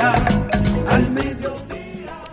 al mediodía.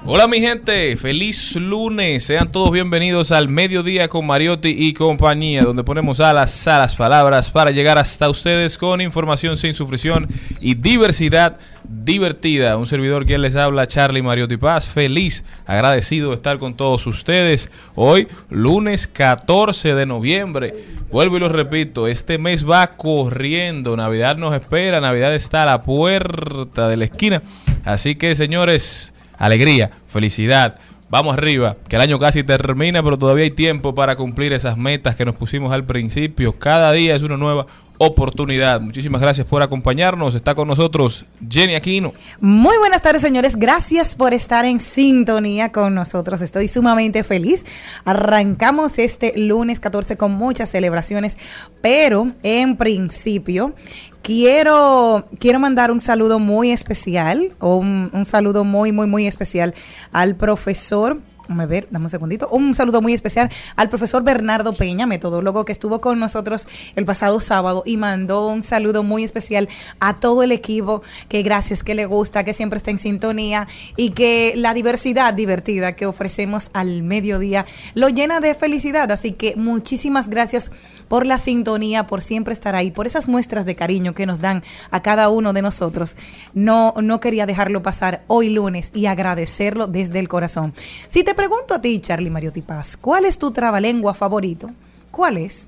Hola mi gente, feliz lunes. Sean todos bienvenidos al mediodía con Mariotti y compañía, donde ponemos alas a las palabras para llegar hasta ustedes con información sin sufrición y diversidad divertida. Un servidor quien les habla, Charlie Mariotti Paz. Feliz, agradecido de estar con todos ustedes. Hoy, lunes 14 de noviembre. Vuelvo y lo repito, este mes va corriendo. Navidad nos espera, Navidad está a la puerta de la esquina. Así que, señores, alegría, felicidad. Vamos arriba, que el año casi termina, pero todavía hay tiempo para cumplir esas metas que nos pusimos al principio. Cada día es una nueva oportunidad. Muchísimas gracias por acompañarnos. Está con nosotros Jenny Aquino. Muy buenas tardes, señores. Gracias por estar en sintonía con nosotros. Estoy sumamente feliz. Arrancamos este lunes 14 con muchas celebraciones, pero en principio quiero, quiero mandar un saludo muy especial, un, saludo muy, muy, muy especial al profesor Déjame ver, dame un segundito. Un saludo muy especial al profesor Bernardo Peña, metodólogo que estuvo con nosotros el pasado sábado y mandó un saludo muy especial a todo el equipo, que gracias, que le gusta, que siempre está en sintonía y que la diversidad divertida que ofrecemos al mediodía lo llena de felicidad. Así que muchísimas gracias por la sintonía, por siempre estar ahí, por esas muestras de cariño que nos dan a cada uno de nosotros. No, no quería dejarlo pasar hoy lunes y agradecerlo desde el corazón. Si te pregunto a ti, Charlie Mariotti Paz, ¿cuál es tu trabalengua favorito? ¿Cuál es?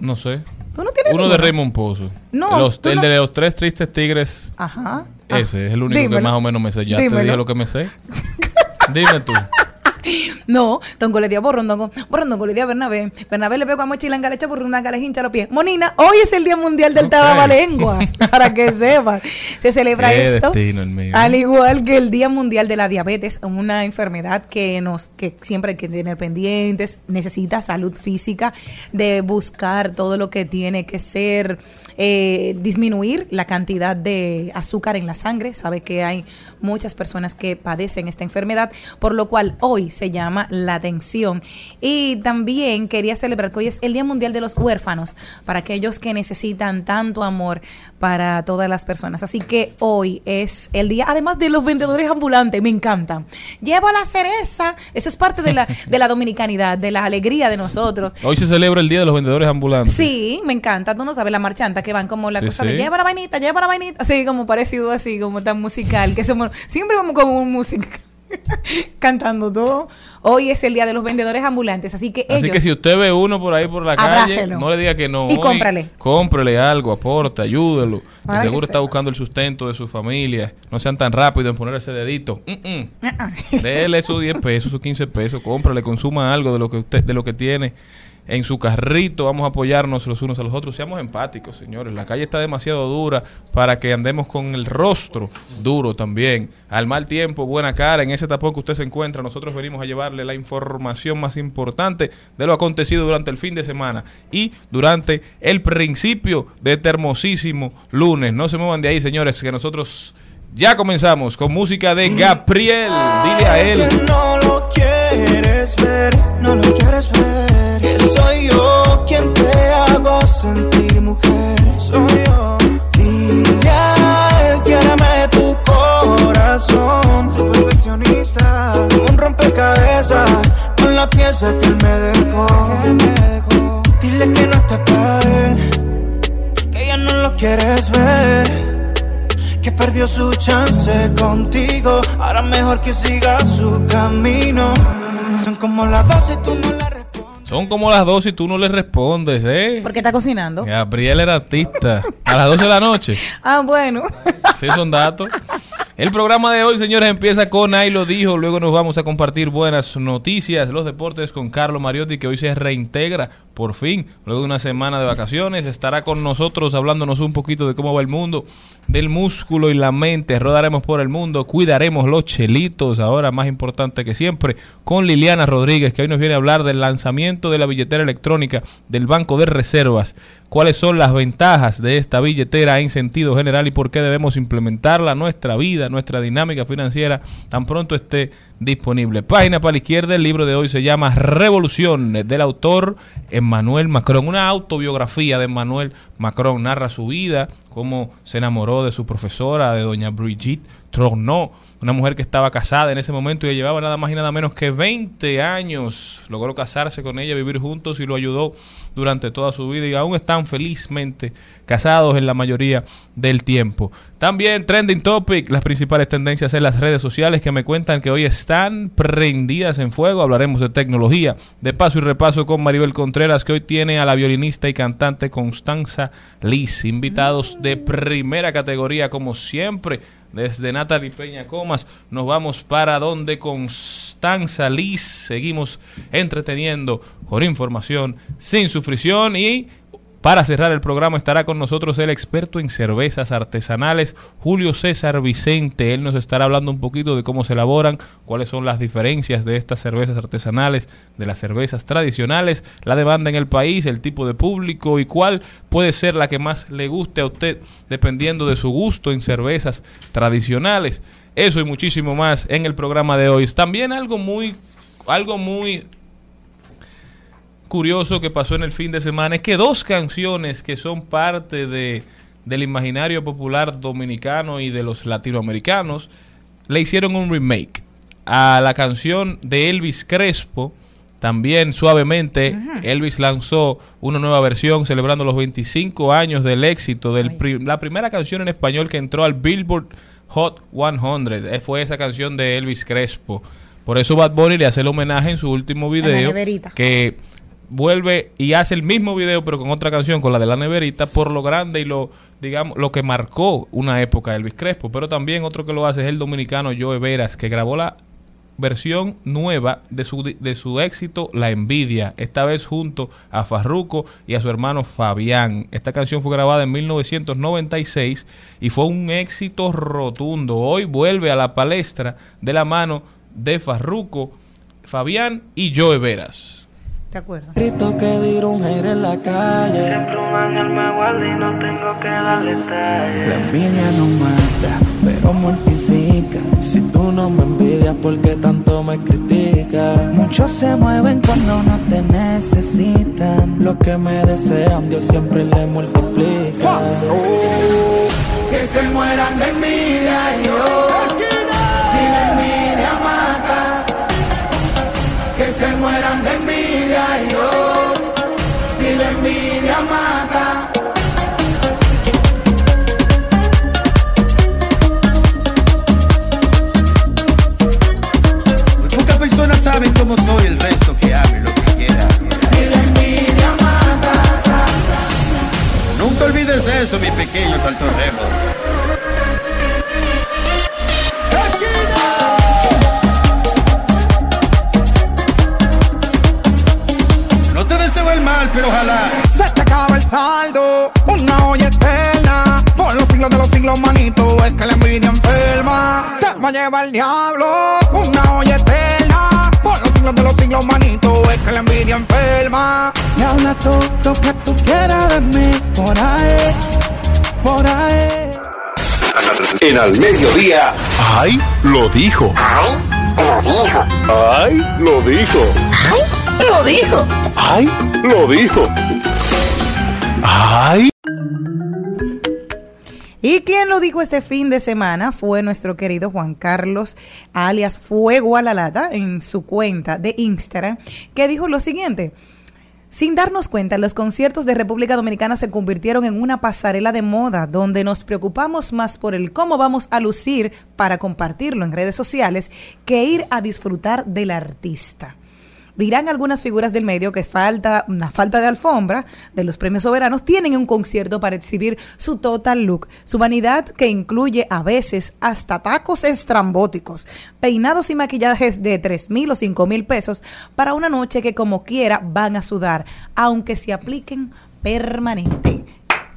No sé. ¿Tú no tienes Uno de Raymond Pozo. No, Los- el no- de los tres tristes tigres. Ajá. Ese Ah, es el único que más o menos me sé. Ya te dije lo que me sé. Dime tú. No, Tongo le dio borrondongo, borrondongo le dio a Bernabé. Bernabé le pegó a mochilanga, le echa burrundanga, le hincha los pies. Monina, hoy es el Día Mundial del Ok. Tabalenguas, para que sepas. Se celebra Qué esto, al igual que el Día Mundial de la Diabetes, una enfermedad que nos, que siempre hay que tener pendientes, necesita salud física, de buscar todo lo que tiene que ser, eh, disminuir la cantidad de azúcar en la sangre. Sabe que hay muchas personas que padecen esta enfermedad, por lo cual hoy se llama la atención. Y también quería celebrar que hoy es el Día Mundial de los Huérfanos, para aquellos que necesitan tanto amor para todas las personas. Así que hoy es el día, además de los vendedores ambulantes, me encanta. Llevo la cereza, eso es parte de la, de la dominicanidad, de la alegría de nosotros. Hoy se celebra el Día de los Vendedores Ambulantes. Sí, me encanta. Tú no sabes la marchanta que van como la Sí, cosa sí. de lleva la vainita, lleva la vainita. Así como parecido así, como tan musical. Que somos, siempre vamos con un música cantando todo. Hoy es el día de los vendedores ambulantes, así que Así ellos. que si usted ve uno por ahí por la Abrácelo. calle, no le diga que no. Y Hoy cómprale. Cómprele algo, aporte, ayúdelo. Seguro está buscando el sustento de su familia. No sean tan rápidos en poner ese dedito. Mm. Dele sus 10 pesos, sus 15 pesos, cómprale, consuma algo de lo que usted, de lo que tiene en su carrito, vamos a apoyarnos los unos a los otros. Seamos empáticos, señores. La calle está demasiado dura para que andemos con el rostro duro también. Al mal tiempo, buena cara. En ese tapón que usted se encuentra, nosotros venimos a llevarle la información más importante de lo acontecido durante el fin de semana y durante el principio de este hermosísimo lunes. No se muevan de ahí, señores, que nosotros ya comenzamos con música de Gabriel. Dile a él. No lo quieres ver, no lo quieres ver. Hago sentir mujer. Soy yo. Dile a él, quiéreme tu corazón. Tu perfeccionista. Un rompecabezas con la pieza que él me dejó. Que me dejó. Dile que no está para él. Que ya no lo quieres ver que perdió su chance contigo. Ahora mejor que siga su camino. Son como las dos y tú no respondes. Son como las dos y tú no le respondes, ¿eh? Porque está cocinando. Gabriel era artista. A las 12 de la noche. Ah, bueno. Sí, son datos. El programa de hoy, señores, empieza con Ahí lo dijo. Luego nos vamos a compartir buenas noticias, los deportes con Carlos Mariotti, que hoy se reintegra por fin, luego de una semana de vacaciones. Estará con nosotros hablándonos un poquito de cómo va el mundo, del músculo y la mente. Rodaremos por el mundo, cuidaremos los chelitos, ahora más importante que siempre, con Liliana Rodríguez, que hoy nos viene a hablar del lanzamiento de la billetera electrónica del Banco de Reservas cuáles son las ventajas de esta billetera en sentido general y por qué debemos implementarla en nuestra vida, nuestra dinámica financiera, tan pronto esté disponible. Página para la izquierda, el libro de hoy se llama Revolución, del autor Emmanuel Macron. Una autobiografía de Emmanuel Macron narra su vida, cómo se enamoró de su profesora, de doña Brigitte Trognaux, una mujer que estaba casada en ese momento y llevaba nada más y nada menos que 20 años. Logró casarse con ella, vivir juntos y lo ayudó durante toda su vida y aún están felizmente casados en la mayoría del tiempo. También trending topic, las principales tendencias en las redes sociales que me cuentan que hoy están prendidas en fuego. Hablaremos de tecnología, de paso y repaso con Maribel Contreras que hoy tiene a la violinista y cantante Constanza Liz, invitados de primera categoría como siempre. Desde Natalie Peña Comas nos vamos para donde Constanza Liz. Seguimos entreteniendo con información sin sufrición y para cerrar el programa estará con nosotros el experto en cervezas artesanales, Julio César Vicente. Él nos estará hablando un poquito de cómo se elaboran, cuáles son las diferencias de estas cervezas artesanales, de las cervezas tradicionales, la demanda en el país, el tipo de público y cuál puede ser la que más le guste a usted dependiendo de su gusto en cervezas tradicionales. Eso y muchísimo más en el programa de hoy. También algo muy algo muy curioso que pasó en el fin de semana es que dos canciones que son parte de, del imaginario popular dominicano y de los latinoamericanos le hicieron un remake a la canción de Elvis Crespo. También suavemente Elvis lanzó una nueva versión celebrando los 25 años del éxito de la primera canción en español que entró al Billboard Hot 100. Eh, Fue esa canción de Elvis Crespo. Por eso Bad Bunny le hace el homenaje en su último video que vuelve y hace el mismo video pero con otra canción con la de la neverita por lo grande y lo digamos lo que marcó una época Elvis Crespo pero también otro que lo hace es el dominicano Joe Veras que grabó la versión nueva de su, de su éxito La Envidia, esta vez junto a Farruco y a su hermano Fabián. Esta canción fue grabada en 1996 y fue un éxito rotundo. Hoy vuelve a la palestra de la mano de Farruco, Fabián y Joe Veras. ¿Te acuerdas? Grito que dir un aire en la calle. Siempre un ángel me guarda y no tengo que darle La detalles. envidia no mata, pero mortifica. Si tú no me envidias, ¿por qué tanto me criticas? Muchos se mueven cuando no te necesitan. Los que me desean, Dios siempre le multiplica. Que se mueran de envidia, yo. Si la envidia mata. Que se mueran de envidia, va a llevar el diablo. Una olla eterna. Por los siglos de los siglos, manito. Es que la envidia enferma. Y habla todo lo que tú quieras de mí. Por ahí, por ahí. En al mediodía. ¡Ay! Lo dijo. ¡Ay! Lo dijo. ¡Ay! Lo dijo. ¡Ay! Lo dijo. ¡Ay! Lo dijo. ¡Ay! Quien lo dijo este fin de semana fue nuestro querido Juan Carlos, alias Fuego a la Lata, en su cuenta de Instagram, que dijo lo siguiente. Sin darnos cuenta, los conciertos de República Dominicana se convirtieron en una pasarela de moda donde nos preocupamos más por el cómo vamos a lucir para compartirlo en redes sociales que ir a disfrutar del artista. Dirán algunas figuras del medio que falta una falta de alfombra de los premios soberanos tienen un concierto para exhibir su total look, su vanidad que incluye a veces hasta tacos estrambóticos, peinados y maquillajes de 3 mil o 5 mil pesos para una noche que como quiera van a sudar, aunque se apliquen permanente.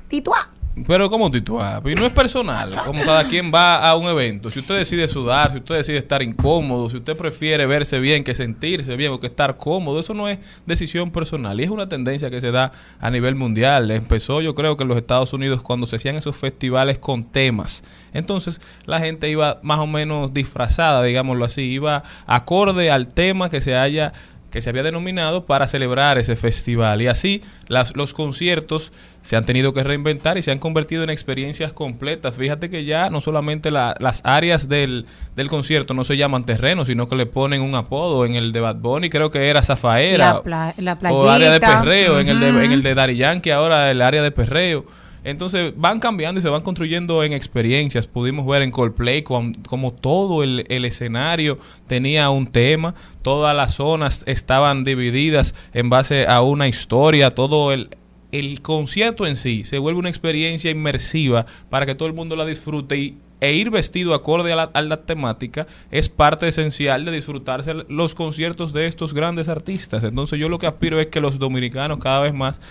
Tituá. Pero como titular, y no es personal, como cada quien va a un evento. Si usted decide sudar, si usted decide estar incómodo, si usted prefiere verse bien que sentirse bien o que estar cómodo, eso no es decisión personal y es una tendencia que se da a nivel mundial. Empezó yo creo que en los Estados Unidos cuando se hacían esos festivales con temas. Entonces la gente iba más o menos disfrazada, digámoslo así, iba acorde al tema que se haya que se había denominado para celebrar ese festival. Y así las, los conciertos se han tenido que reinventar y se han convertido en experiencias completas. Fíjate que ya no solamente la- las áreas del, del concierto no se llaman terrenos, sino que le ponen un apodo. En el de Bad Bunny creo que era Zafaera. La pla- la o área de perreo. En, el de, en el de Daddy Yankee ahora el área de perreo. Entonces van cambiando y se van construyendo en experiencias. Pudimos ver en Coldplay com- como todo el, escenario tenía un tema, todas las zonas estaban divididas en base a una historia, todo el, el concierto en sí se vuelve una experiencia inmersiva para que todo el mundo la disfrute y, e ir vestido acorde a la temática es parte esencial de disfrutarse los conciertos de estos grandes artistas. Entonces yo lo que aspiro es que los dominicanos cada vez más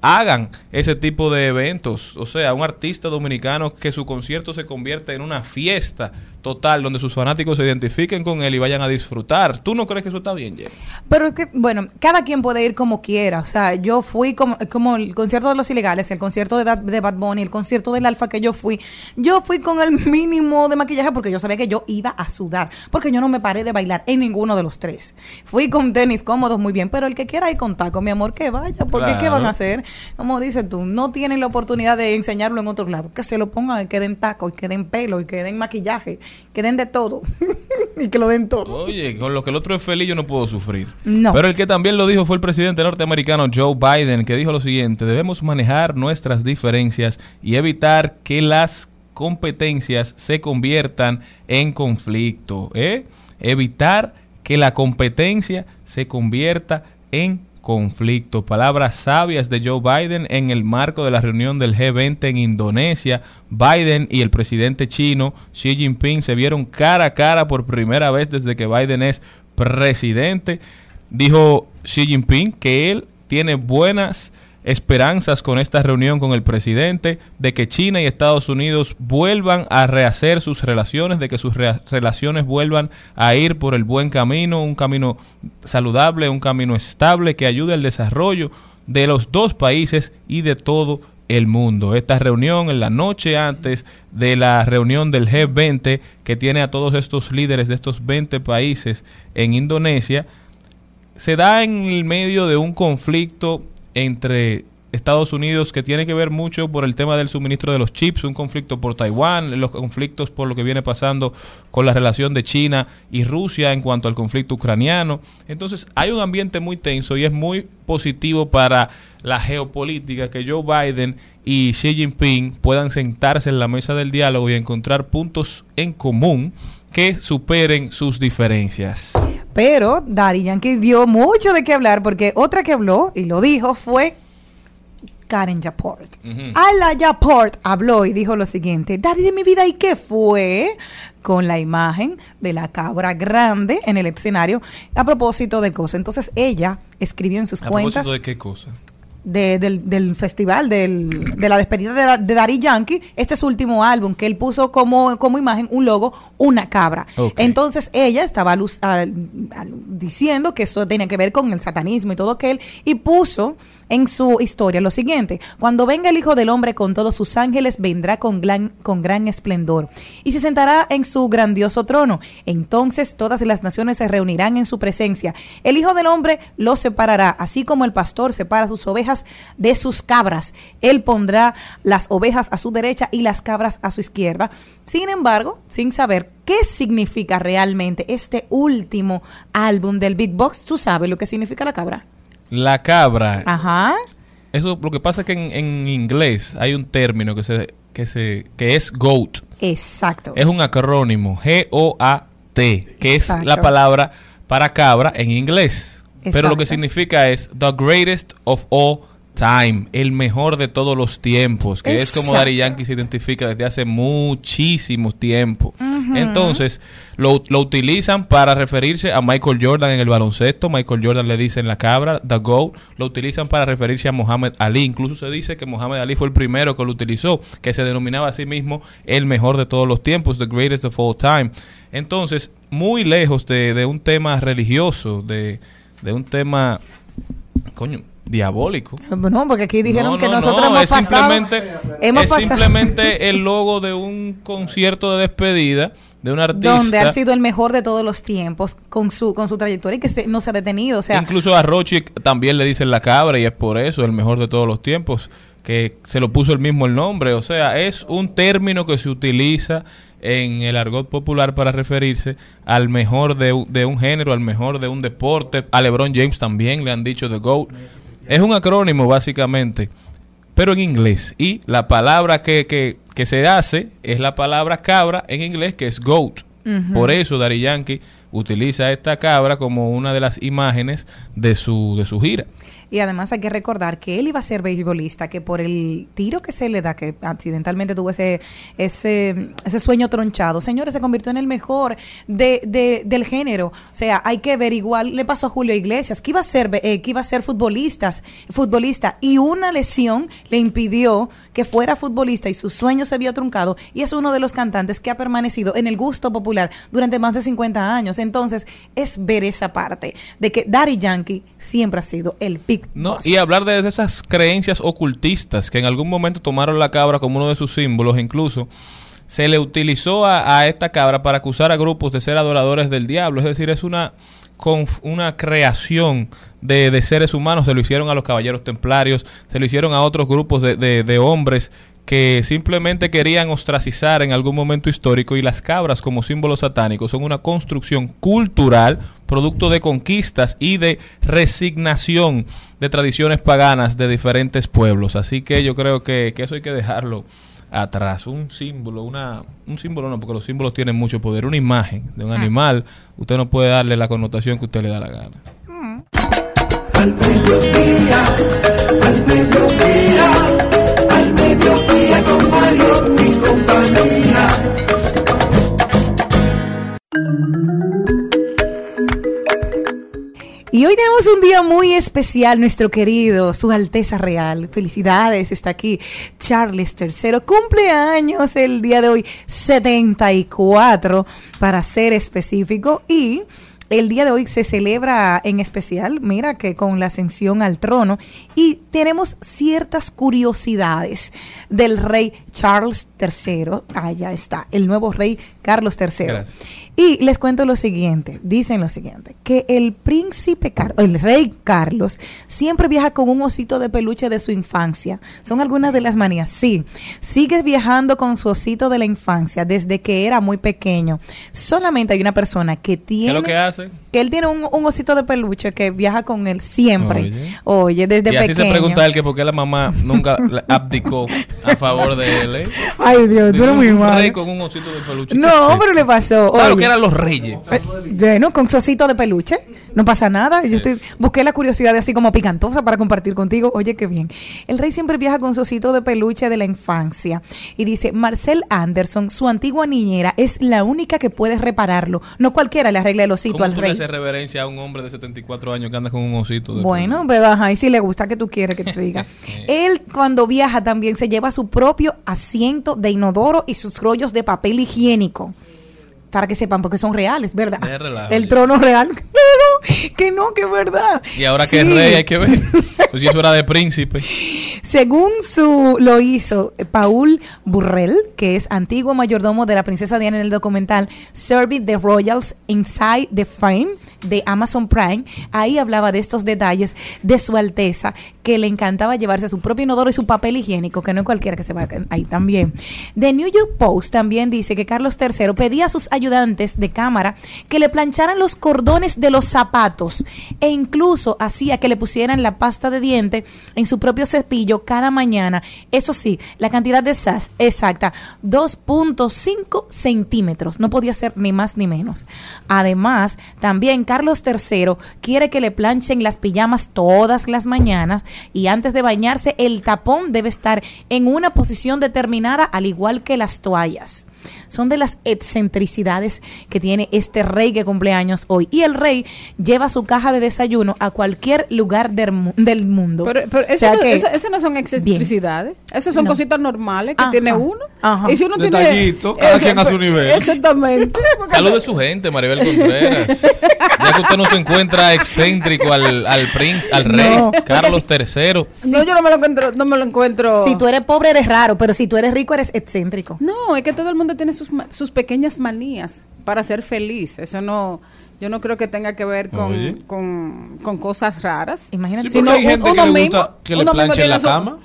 hagan ese tipo de eventos. O sea, un artista dominicano que su concierto se convierta en una fiesta total donde sus fanáticos se identifiquen con él y vayan a disfrutar. ¿Tú no crees que eso está bien, Jerry? Pero es que, bueno, cada quien puede ir como quiera. O sea, yo fui como, como el concierto de los ilegales, el concierto de, Bad Bunny, el concierto del Alfa que yo fui. Yo fui con el mínimo de maquillaje porque yo sabía que yo iba a sudar. Porque yo no me paré de bailar en ninguno de los tres. Fui con tenis cómodos, muy bien. Pero el que quiera ir con taco, mi amor, que vaya. Porque ¿qué van a hacer? Como dices tú, no tienen la oportunidad de enseñarlo en otros lados. Que se lo pongan y queden taco, y queden pelo, y queden maquillaje, que den de todo. y que lo den todo. Oye, con lo que el otro es feliz yo no puedo sufrir. No. Pero el que también lo dijo fue el presidente norteamericano Joe Biden, que dijo lo siguiente, debemos manejar nuestras diferencias y evitar que las competencias se conviertan en conflicto. ¿eh? Evitar que la competencia se convierta en conflicto. Palabras sabias de Joe Biden en el marco de la reunión del G20 en Indonesia. Biden y el presidente chino Xi Jinping se vieron cara a cara por primera vez desde que Biden es presidente. Dijo Xi Jinping que él tiene buenas esperanzas con esta reunión con el presidente de que China y Estados Unidos vuelvan a rehacer sus relaciones, de que sus relaciones vuelvan a ir por el buen camino, un camino saludable, un camino estable que ayude al desarrollo de los dos países y de todo el mundo. Esta reunión en la noche antes de la reunión del G20 que tiene a todos estos líderes de estos 20 países en Indonesia se da en el medio de un conflicto entre Estados Unidos que tiene que ver mucho por el tema del suministro de los chips, un conflicto por Taiwán, los conflictos por lo que viene pasando con la relación de China y Rusia en cuanto al conflicto ucraniano. Entonces hay un ambiente muy tenso y es muy positivo para la geopolítica que Joe Biden y Xi Jinping puedan sentarse en la mesa del diálogo y encontrar puntos en común que superen sus diferencias. Pero Daddy Yankee dio mucho de qué hablar porque otra que habló y lo dijo fue Karen Yaport. Ala Yaport habló y dijo lo siguiente, Daddy de mi vida, ¿y qué fue? Con la imagen de la cabra grande en el escenario a propósito de cosas. Entonces ella escribió en sus ¿A cuentas propósito de qué cosa? De- del, del festival, del- de la despedida de, la- de Daddy Yankee, este es su último álbum, que él puso como, como imagen un logo, una cabra. Entonces ella estaba al- al- diciendo que eso tenía que ver con el satanismo y todo aquel, y puso en su historia lo siguiente, cuando venga el Hijo del Hombre con todos sus ángeles, vendrá con gran, con gran esplendor y se sentará en su grandioso trono. Entonces todas las naciones se reunirán en su presencia. El Hijo del Hombre los separará, así como el pastor separa sus ovejas de sus cabras. Él pondrá las ovejas a su derecha y las cabras a su izquierda. Sin embargo, sin saber qué significa realmente este último álbum del Big Box, ¿tú sabes lo que significa la cabra? La cabra. Ajá. Eso lo que pasa es que en, en inglés hay un término que se que se que es goat. Exacto. Es un acrónimo G O A T, que Exacto. es la palabra para cabra en inglés. Pero lo que Exacto. significa es the greatest of all time, el mejor de todos los tiempos, que es como. Daddy Yankee se identifica desde hace muchísimo tiempo. Entonces, lo, lo utilizan para referirse a Michael Jordan en el baloncesto. Michael Jordan le dicen la cabra, the GOAT. Lo utilizan para referirse a Muhammad Ali. Incluso se dice que Muhammad Ali fue el primero que lo utilizó, que se denominaba a sí mismo el mejor de todos los tiempos, the greatest of all time. Entonces, muy lejos de, de un tema religioso, de, de un tema, coño, diabólico. No, porque aquí dijeron No, que no, nosotros no, hemos es pasado. simplemente, hemos es pasado- simplemente el logo de un concierto de despedida de un artista. donde ha sido el mejor de todos los tiempos con su con su trayectoria y que se- no se ha detenido. O sea, Incluso a Rochi también le dicen la cabra y es por eso el mejor de todos los tiempos, que se lo puso el mismo el nombre. O sea, es un término que se utiliza en el argot popular para referirse al mejor de, de un género, al mejor de un deporte. A LeBron James también le han dicho The GOAT. Es un acrónimo básicamente, pero en inglés. Y la palabra que, que, que se hace es la palabra cabra en inglés, que es GOAT. Por eso Daddy Yankee utiliza esta cabra como una de las imágenes de su, de su gira. Y además hay que recordar que él iba a ser beisbolista, que por el tiro que se le da, que accidentalmente tuvo ese, ese, ese sueño tronchado, señores, se convirtió en el mejor de, de- del género. O sea, hay que ver igual, le pasó a Julio Iglesias, que iba a ser, eh, que iba a ser futbolistas, futbolista, y una lesión le impidió que fuera futbolista y su sueño se vio truncado, y es uno de los cantantes que ha permanecido en el gusto popular durante más de 50 años. Entonces, es ver esa parte de que Daddy Yankee siempre ha sido el No, y hablar de, de esas creencias ocultistas que en algún momento tomaron la cabra como uno de sus símbolos, incluso se le utilizó a, a esta cabra para acusar a grupos de ser adoradores del diablo. Es decir, es una, conf- una creación de, de seres humanos. Se lo hicieron a los caballeros templarios, se lo hicieron a otros grupos de, de- de hombres que simplemente querían ostracizar en algún momento histórico y las cabras como símbolos satánicos son una construcción cultural producto de conquistas y de resignación de tradiciones paganas de diferentes pueblos. Así que yo creo que, que eso hay que dejarlo atrás. Un símbolo, una, un símbolo no, porque los símbolos tienen mucho poder. Una imagen de un animal, usted no puede darle la connotación que usted le da la gana. Al mediodía, al mediodía, al mediodía especial, nuestro querido, Su Alteza Real. Felicidades, está aquí Charles III. Cumpleaños el día de hoy, 74 para ser específico. Y el día de hoy se celebra en especial, mira que con la ascensión al trono. Y tenemos ciertas curiosidades del rey Charles III. Allá está, el nuevo rey Carlos III. Y les cuento lo siguiente, dicen lo siguiente, que el príncipe, Car- el rey Carlos, siempre viaja con un osito de peluche de su infancia. Son algunas de las manías. Sí, sigue viajando con su osito de la infancia desde que era muy pequeño. Solamente hay una persona que ¿Qué tiene... es lo que hace? Que él tiene un, un osito de peluche que viaja con él siempre. Oye. Oye, desde y así pequeño. se pregunta él que por qué la mamá nunca abdicó a favor de él. ¿eh? Ay, Dios, tú eres muy mal. rey con un osito de peluche. ¿qué No, pero le pasó. Claro Oye. que eran los reyes. Eh, Bueno, con su osito de peluche. No pasa nada. Yo estoy busqué la curiosidad de así como picantosa para compartir contigo. Oye, qué bien. El rey siempre viaja con su osito de peluche de la infancia. Y dice, Marcel Anderson, su antigua niñera, es la única que puede repararlo. No cualquiera le arregla el osito ¿Cómo al tú le rey. haces reverencia a un hombre de 74 años que anda con un osito? de Bueno, pero ajá, y si le gusta que tú quieres que te diga. Él cuando viaja también se lleva su propio asiento de inodoro y sus rollos de papel higiénico. Para que sepan, porque son reales, ¿verdad? El trono real. Que no, que es verdad. Y ahora que es Sí. rey hay que ver. Pues si eso era de príncipe. Según su lo hizo eh, Paul Burrell, que es antiguo mayordomo de la princesa Diana en el documental Serving the Royals Inside the Frame de Amazon Prime, ahí hablaba de estos detalles de su alteza, que le encantaba llevarse su propio inodoro y su papel higiénico, que no es cualquiera que se va ahí también. The New York Post también dice que Carlos III pedía a sus ayudantes de cámara que le plancharan los cordones de los zapatos e incluso hacía que le pusieran la pasta de diente en su propio cepillo cada mañana. Eso sí, la cantidad de sas exacta, 2.5 centímetros. No podía ser ni más ni menos. Además, también Carlos III quiere que le planchen las pijamas todas las mañanas y antes de bañarse el tapón debe estar en una posición determinada al igual que las toallas. Son de las excentricidades que tiene este rey que cumple años hoy. Y el rey lleva su caja de desayuno a cualquier lugar del, mu- del mundo. Pero, pero O eso, sea no- que- eso- eso no son excentricidades. Eso son No. cositas normales que Ajá. tiene uno. Ajá. Y si uno Detallito, tiene. cada Eso, quien a su nivel. Exactamente. Porque- Salude su gente, Maribel Contreras. Ya que usted no se encuentra excéntrico al, al príncipe, al rey No, Carlos III. No, yo no me lo encuentro. No me lo encuentro. Si tú eres pobre eres raro, pero si tú eres rico eres excéntrico. No, es que todo el mundo tiene sus, sus pequeñas manías para ser feliz. Eso no, yo no creo que tenga que ver con, con, con cosas raras. Imagínate. Sí, porque hay gente que le gusta que le uno mismo planchen tiene la su- cama.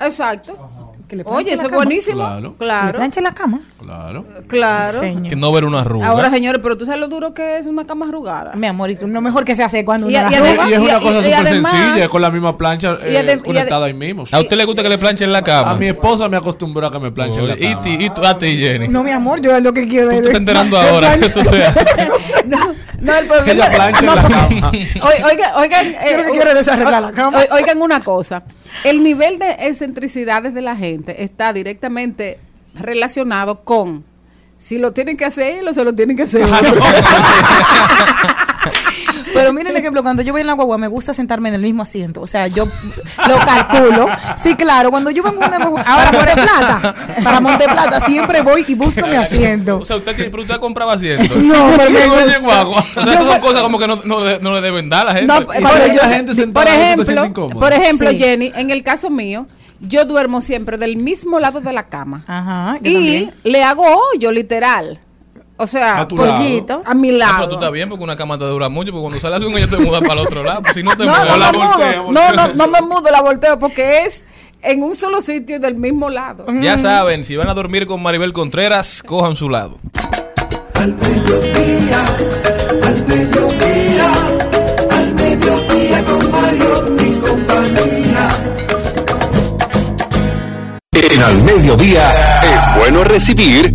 Exacto. Que le Oye, eso la es buenísimo. Claro. ¿Que le Claro. planche la cama? Claro. Claro. Señor. Que no ver una arruga. Ahora, señores, pero tú sabes lo duro que es una cama arrugada. Mi amor, y tú no mejor que se hace cuando Y- uno la y arruga? Y es una y- cosa súper sencilla, con la misma plancha y eh, conectada ahí mismo. ¿A usted le gusta que le planchen la cama? A mi esposa me acostumbró a que me planchen la cama. y tú- a ti, Jenny. No, mi amor, yo lo que quiero Tú es... te estás enterando ahora que eso. No, no, el problema- Ella plancha no, en la cama. Oi- Oigan, oigan, eh, que quiero es desarreglar la cama. oi- Oigan una cosa, el nivel de excentricidades de la gente está directamente relacionado con si lo tienen que hacer o se lo tienen que hacer. Pero miren, ejemplo, cuando yo voy en la guagua me gusta sentarme en el mismo asiento. O sea, yo lo calculo. Sí, claro, cuando yo vengo en una guagua... Ahora, Monte Plata. Para Monte Plata siempre voy y busco mi asiento. O sea, usted, tiene- pero usted compraba asiento. No, pero me ¿Qué gusta. oye, guagua? O sea, Yo esas son voy- cosas como que no, no, le- no le deben dar a la gente. No, hay yo- la gente sentada, por ¿no te ejemplo, por ejemplo, Sí. Jenny, en el caso mío, yo duermo siempre del mismo lado de la cama. Ajá, yo y también. le hago hoyo, literal. O sea, A tu Pollito. a mi Ah, lado. pero tú estás bien porque una cama te dura mucho, porque cuando sales un año te mudas para el otro lado. Pues si no te No, mudas, no, la mudo. no, no, no me mudo, la volteo porque es en un solo sitio y del mismo lado. Ya saben, si van a dormir con Maribel Contreras, cojan su lado. Al mediodía, al mediodía, al mediodía con Mario y compañía. En al mediodía es bueno recibir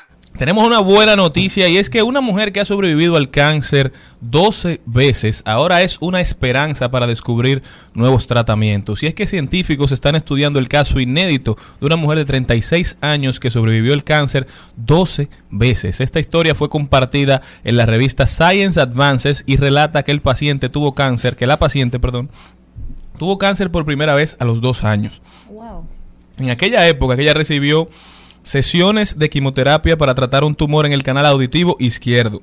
Tenemos una buena noticia y es que una mujer que ha sobrevivido al cáncer 12 veces ahora es una esperanza para descubrir nuevos tratamientos. Y es que científicos están estudiando el caso inédito de una mujer de 36 años que sobrevivió al cáncer 12 veces. Esta historia fue compartida en la revista Science Advances y relata que el paciente tuvo cáncer, que la paciente, perdón, tuvo cáncer por primera vez a los dos años. Wow. En aquella época que ella recibió sesiones de quimioterapia para tratar un tumor en el canal auditivo izquierdo.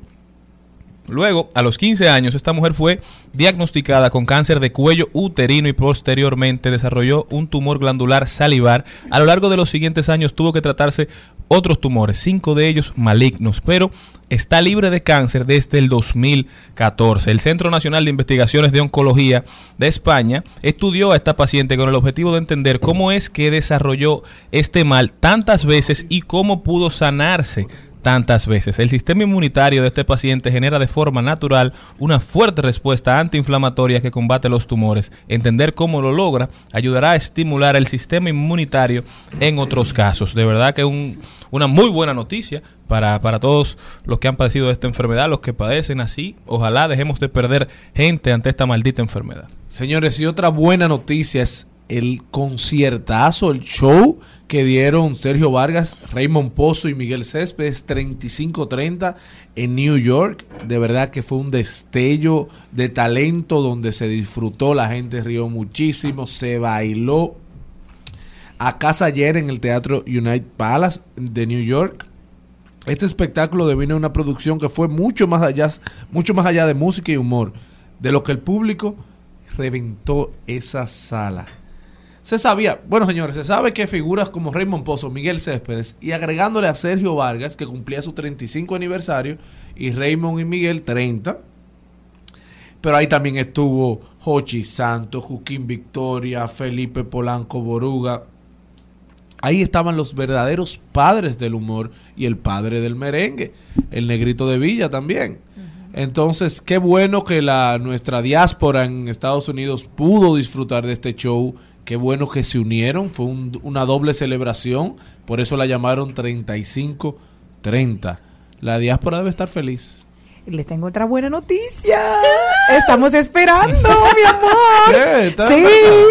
Luego, a los 15 años, esta mujer fue diagnosticada con cáncer de cuello uterino y posteriormente desarrolló un tumor glandular salivar. A lo largo de los siguientes años tuvo que tratarse otros tumores, cinco de ellos malignos, pero está libre de cáncer desde el 2014. El Centro Nacional de Investigaciones de Oncología de España estudió a esta paciente con el objetivo de entender cómo es que desarrolló este mal tantas veces y cómo pudo sanarse tantas veces. El sistema inmunitario de este paciente genera de forma natural una fuerte respuesta antiinflamatoria que combate los tumores. Entender cómo lo logra ayudará a estimular el sistema inmunitario en otros casos. De verdad que es un, una muy buena noticia para, para todos los que han padecido de esta enfermedad, los que padecen así. Ojalá dejemos de perder gente ante esta maldita enfermedad. Señores, y otra buena noticia es el conciertazo, el show que dieron Sergio Vargas, Raymond Pozo y Miguel Céspedes 35-30 en New York. De verdad que fue un destello de talento donde se disfrutó, la gente rió muchísimo, se bailó. A casa ayer en el Teatro United Palace de New York. Este espectáculo devino una producción que fue mucho más allá, mucho más allá de música y humor, de lo que el público reventó esa sala. Se sabía, bueno señores, se sabe que figuras como Raymond Pozo, Miguel Céspedes y agregándole a Sergio Vargas, que cumplía su 35 aniversario, y Raymond y Miguel 30. Pero ahí también estuvo Jochi Santos, Joaquín Victoria, Felipe Polanco Boruga. Ahí estaban los verdaderos padres del humor y el padre del merengue, el negrito de Villa también. Entonces, qué bueno que la nuestra diáspora en Estados Unidos pudo disfrutar de este show Qué bueno que se unieron, fue un- una doble celebración, por eso la llamaron 35-30. La diáspora debe estar feliz. Les tengo otra buena noticia. Estamos esperando, mi amor. ¿Qué? ¿Estás Sí,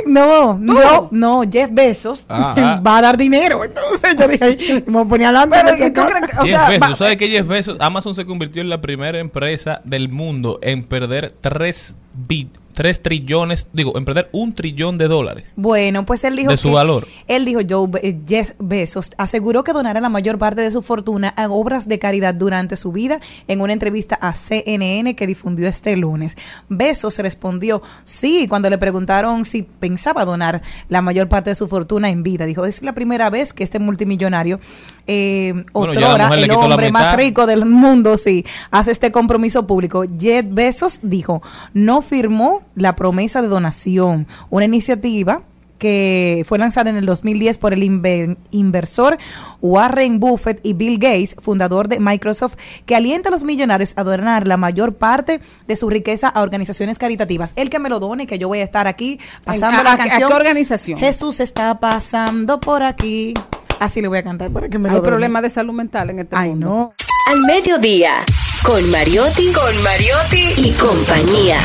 no, no, no, Jeff Bezos Ah. va a dar dinero. Entonces yo dije, me voy a poner adelante. Pero, de ¿y tú acá. crees que- o Jeff sea, Bezos, va- ¿tú sabes que Jeff Bezos, Amazon se convirtió en la primera empresa del mundo en perder 3 bit, 3 trillones, digo, en perder un trillón de dólares. Bueno, pues él dijo De su que- valor. Él dijo, Joe Be- eh, Jeff Bezos aseguró que donará la mayor parte de su fortuna a obras de caridad durante su vida en una entrevista a CNN que difundió este lunes. Bezos respondió sí cuando le preguntaron si pensaba donar la mayor parte de su fortuna en vida. Dijo, es la primera vez que este multimillonario, eh, otrora el hombre más rico del mundo, sí, hace este compromiso público. Jeff Bezos dijo, no firmó la promesa de donación, una iniciativa que fue lanzada en el 2010 por el inver- inversor Warren Buffett y Bill Gates, fundador de Microsoft, que alienta a los millonarios a donar la mayor parte de su riqueza a organizaciones caritativas. El que me lo done, que yo voy a estar aquí pasando ¿A- la a qué canción. organización? Jesús está pasando por aquí. Así le voy a cantar para que me lo Hay problemas de salud mental en este Ay, mundo. no. Al mediodía, con Mariotti, con Mariotti y compañía.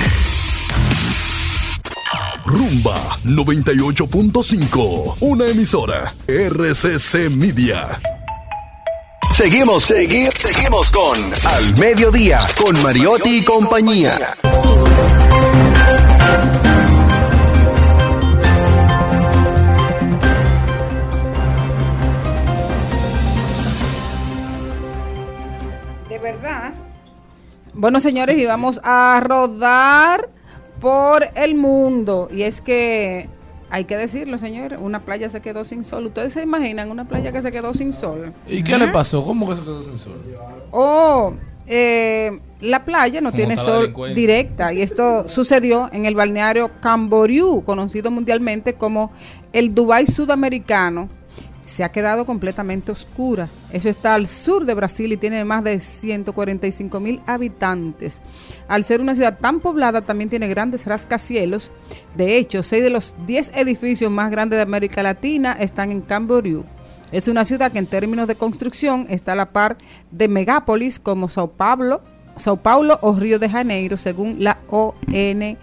Rumba 98.5. Una emisora. RCC Media. Seguimos, seguimos, seguimos con Al Mediodía, con Mariotti y compañía. Bueno, señores, y vamos a rodar por el mundo. Y es que hay que decirlo, señores, una playa se quedó sin sol. ¿Ustedes se imaginan una playa que se quedó sin sol? ¿Y qué le pasó? ¿Cómo que se quedó sin sol? Oh, eh, la playa no ¿Cómo tiene sol directa y esto sucedió en el balneario Camboriú, conocido mundialmente como el Dubai sudamericano. Se ha quedado completamente oscura. Eso está al sur de Brasil y tiene más de 145 mil habitantes. Al ser una ciudad tan poblada, también tiene grandes rascacielos. De hecho, seis de los 10 edificios más grandes de América Latina están en Camboriú. Es una ciudad que en términos de construcción está a la par de megápolis como Sao Paulo, Sao Paulo o Río de Janeiro, según la ONG.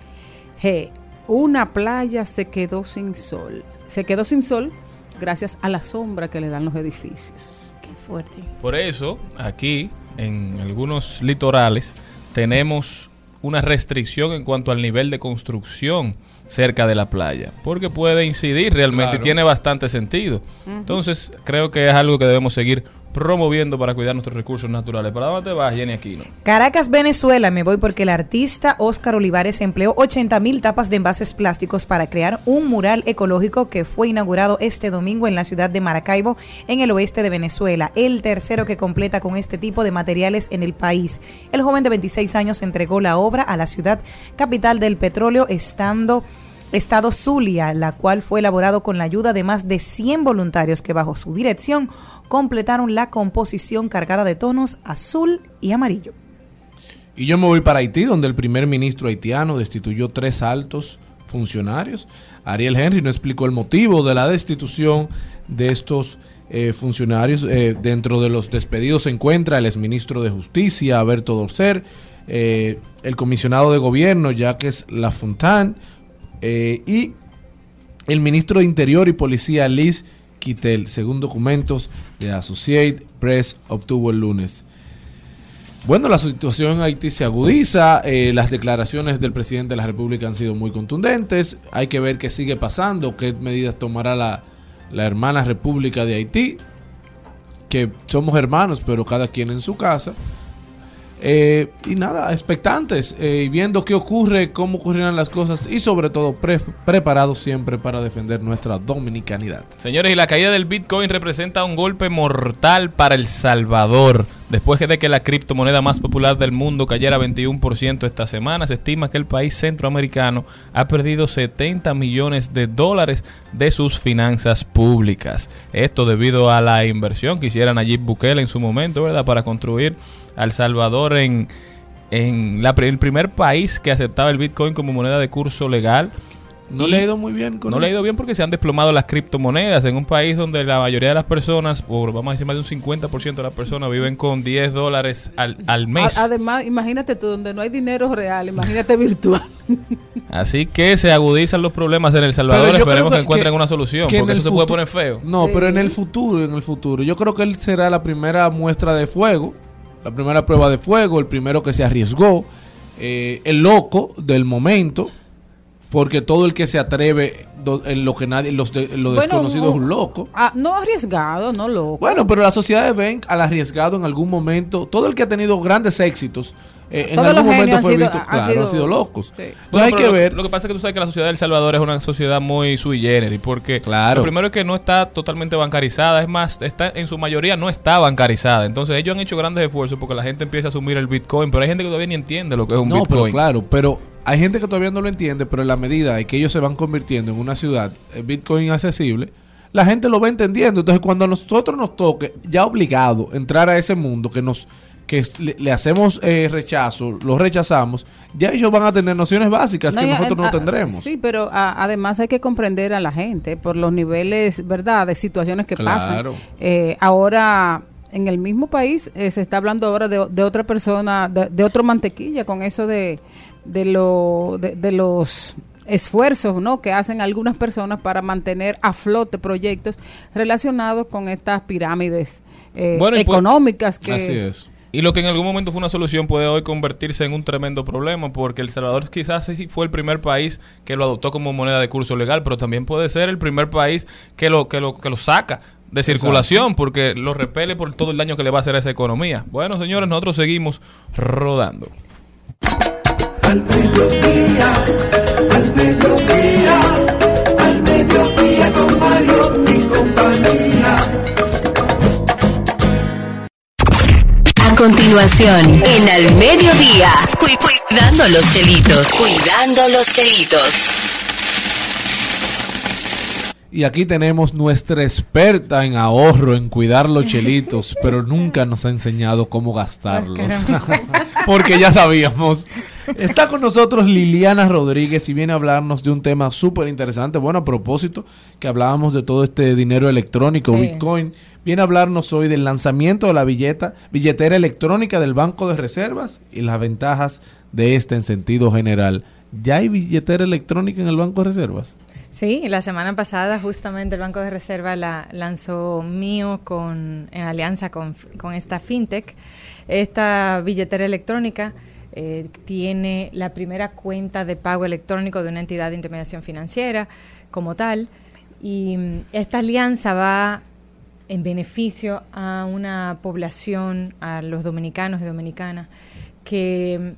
Una playa se quedó sin sol. Se quedó sin sol gracias a la sombra que le dan los edificios. Qué fuerte. Por eso, aquí, en algunos litorales, tenemos una restricción en cuanto al nivel de construcción cerca de la playa, porque puede incidir realmente Claro. y tiene bastante sentido. Entonces, creo que es algo que debemos seguir promoviendo para cuidar nuestros recursos naturales. ¿Para dónde vas, Jenny Aquino? Caracas, Venezuela, me voy porque el artista Óscar Olivares empleó 80 mil tapas de envases plásticos para crear un mural ecológico que fue inaugurado este domingo en la ciudad de Maracaibo, en el oeste de Venezuela, el tercero que completa con este tipo de materiales en el país. El joven de 26 años entregó la obra a la ciudad capital del petróleo, estando Estado Zulia, la cual fue elaborado con la ayuda de más de 100 voluntarios que bajo su dirección completaron la composición cargada de tonos azul y amarillo. Y yo me voy para Haití, donde el primer ministro haitiano destituyó tres altos funcionarios. Ariel Henry no explicó el motivo de la destitución de estos eh, funcionarios. Eh, dentro de los despedidos se encuentra el exministro de Justicia, Alberto Dorcer, eh, el comisionado de gobierno, Jacques Lafontaine, y el ministro de Interior y Policía, Liz Kittel, según documentos de Associated Press obtuvo el lunes. Bueno, la situación en Haití se agudiza, eh, las declaraciones del presidente de la República han sido muy contundentes, hay que ver qué sigue pasando, qué medidas tomará la, la hermana República de Haití, que somos hermanos, pero cada quien en su casa. Eh, y nada, expectantes eh, y viendo qué ocurre, cómo ocurrirán las cosas y sobre todo pre- preparados siempre para defender nuestra dominicanidad. Señores, y la caída del Bitcoin representa un golpe mortal para El Salvador. Después de que la criptomoneda más popular del mundo cayera 21% esta semana, se estima que el país centroamericano ha perdido 70 millones de dólares de sus finanzas públicas. Esto debido a la inversión que hiciera Nayib Bukele en su momento, ¿verdad? Para construir El Salvador en, en la, el primer país que aceptaba el Bitcoin como moneda de curso legal. No Y le ha ido muy bien con no le ha ido bien porque se han desplomado las criptomonedas en un país donde la mayoría de las personas, o vamos a decir más de un 50% de las personas, viven con 10 dólares al, al mes. A- Además, imagínate tú, donde no hay dinero real, imagínate virtual. Así que se agudizan los problemas en El Salvador. Esperemos que, encuentren que- una solución, que porque eso se puede poner feo. No, Sí. pero en el futuro, en el futuro, yo creo que él será la primera muestra de fuego, la primera prueba de fuego, el primero que se arriesgó, eh, el loco del momento, porque todo el que se atreve en lo que nadie, los de- lo Bueno, desconocido es un- loco. Ah, no arriesgado, no loco. Bueno, pero las sociedades ven al arriesgado en algún momento. Todo el que ha tenido grandes éxitos eh, en algún momento fue sido- visto, han claro, sido- han sido locos. Sí. Entonces Bueno, hay que lo, ver. Lo que pasa es que tú sabes que la sociedad de El Salvador es una sociedad muy sui generis, porque Claro. lo primero es que no está totalmente bancarizada, es más, está en su mayoría no está bancarizada. Entonces ellos han hecho grandes esfuerzos porque la gente empieza a asumir el Bitcoin, pero hay gente que todavía ni entiende lo que es un no, Bitcoin. pero claro, pero hay gente que todavía no lo entiende, pero en la medida en que ellos se van convirtiendo en una ciudad eh, Bitcoin accesible, la gente lo va entendiendo. Entonces, cuando a nosotros nos toque, ya obligado, entrar a ese mundo que nos que le, le hacemos eh, rechazo, lo rechazamos, ya ellos van a tener nociones básicas No, que a- nosotros no a- tendremos. Sí, pero a- además hay que comprender a la gente por los niveles, ¿verdad?, de situaciones que Claro. pasan. Eh, ahora, en el mismo país, eh, se está hablando ahora de, de otra persona, de, de otro mantequilla, con eso de, de, lo, de, de los esfuerzos ¿no? que hacen algunas personas para mantener a flote proyectos relacionados con estas pirámides eh, Bueno, pues- económicas que Así es. Y lo que en algún momento fue una solución puede hoy convertirse en un tremendo problema, porque El Salvador quizás sí fue el primer país que lo adoptó como moneda de curso legal, pero también puede ser el primer país que lo, que lo, que lo saca de circulación, porque lo repele por todo el daño que le va a hacer a esa economía. Bueno, señores, nosotros seguimos rodando. Al mediodía, al mediodía, al mediodía con Mario y compañía. A continuación, en Al Mediodía, cu- cuidando los chelitos. Cuidando los chelitos. Y aquí tenemos nuestra experta en ahorro, en cuidar los chelitos, pero nunca nos ha enseñado cómo gastarlos. Porque ya sabíamos. Está con nosotros Liliana Rodríguez y viene a hablarnos de un tema súper interesante. Bueno, a propósito, que hablábamos de todo este dinero electrónico, Sí. Bitcoin. Viene a hablarnos hoy del lanzamiento de la billeta, billetera electrónica del Banco de Reservas y las ventajas de esta en sentido general. ¿Ya hay billetera electrónica en el Banco de Reservas? Sí, la semana pasada justamente el Banco de Reserva la lanzó Mío con, en alianza con, con esta fintech. Esta billetera electrónica eh, tiene la primera cuenta de pago electrónico de una entidad de intermediación financiera como tal. Y mm, esta alianza va en beneficio a una población, a los dominicanos y dominicanas, que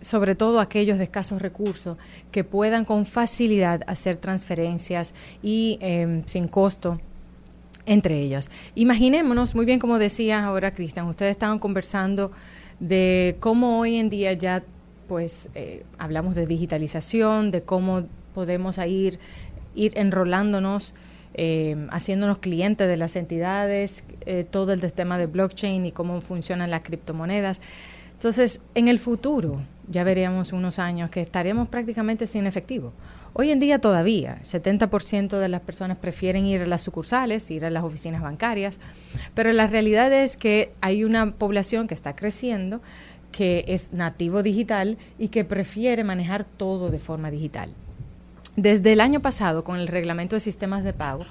sobre todo aquellos de escasos recursos, que puedan con facilidad hacer transferencias y eh, sin costo entre ellas. Imaginémonos, muy bien como decía ahora Cristian, ustedes estaban conversando de cómo hoy en día ya pues eh, hablamos de digitalización, de cómo podemos ir, ir enrolándonos eh, haciéndonos clientes de las entidades, eh, todo el tema de blockchain y cómo funcionan las criptomonedas. Entonces, en el futuro, ya veríamos unos años que estaremos prácticamente sin efectivo. Hoy en día todavía, 70% de las personas prefieren ir a las sucursales, ir a las oficinas bancarias, pero la realidad es que hay una población que está creciendo, que es nativo digital y que prefiere manejar todo de forma digital. Desde el año pasado, con el reglamento de sistemas de pago,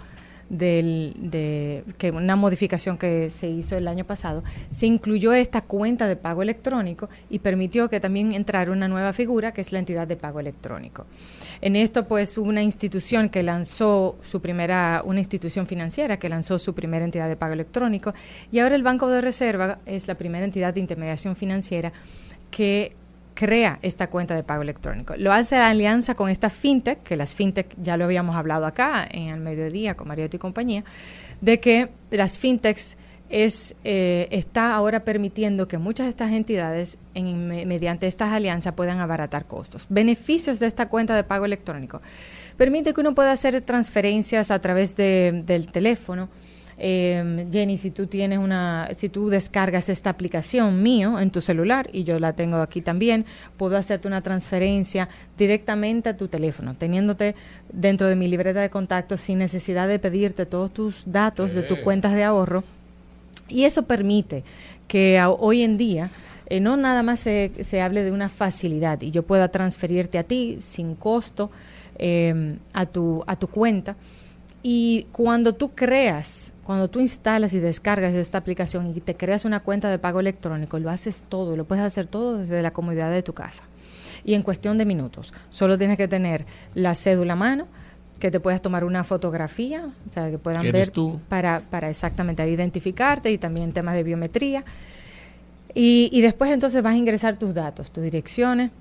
del, de que una modificación que se hizo el año pasado, se incluyó esta cuenta de pago electrónico y permitió que también entrara una nueva figura que es la entidad de pago electrónico. En esto, pues, una institución que lanzó su primera, una institución financiera que lanzó su primera entidad de pago electrónico y ahora el Banco de Reserva es la primera entidad de intermediación financiera que crea esta cuenta de pago electrónico. Lo hace la alianza con esta fintech, que las fintech ya lo habíamos hablado acá en el mediodía con Mariotti y compañía, de que las fintechs es, eh, está ahora permitiendo que muchas de estas entidades, en, mediante estas alianzas, puedan abaratar costos. Beneficios de esta cuenta de pago electrónico. Permite que uno pueda hacer transferencias a través de, del teléfono, eh, Jenny, si tú tienes una, si tú descargas esta aplicación mío en tu celular y yo la tengo aquí también, puedo hacerte una transferencia directamente a tu teléfono, teniéndote dentro de mi libreta de contactos sin necesidad de pedirte todos tus datos de tus cuentas de ahorro. Y eso permite que hoy en día eh, no nada más se, se, hable de una facilidad y yo pueda transferirte a ti sin costo eh, a, tu, a tu cuenta y cuando tú creas, cuando tú instalas y descargas esta aplicación y te creas una cuenta de pago electrónico, lo haces todo, lo puedes hacer todo desde la comodidad de tu casa. Y en cuestión de minutos, solo tienes que tener la cédula a mano, que te puedas tomar una fotografía, o sea, que puedan ver tú? Para, para exactamente identificarte y también temas de biometría. Y, y después entonces vas a ingresar tus datos, tus direcciones,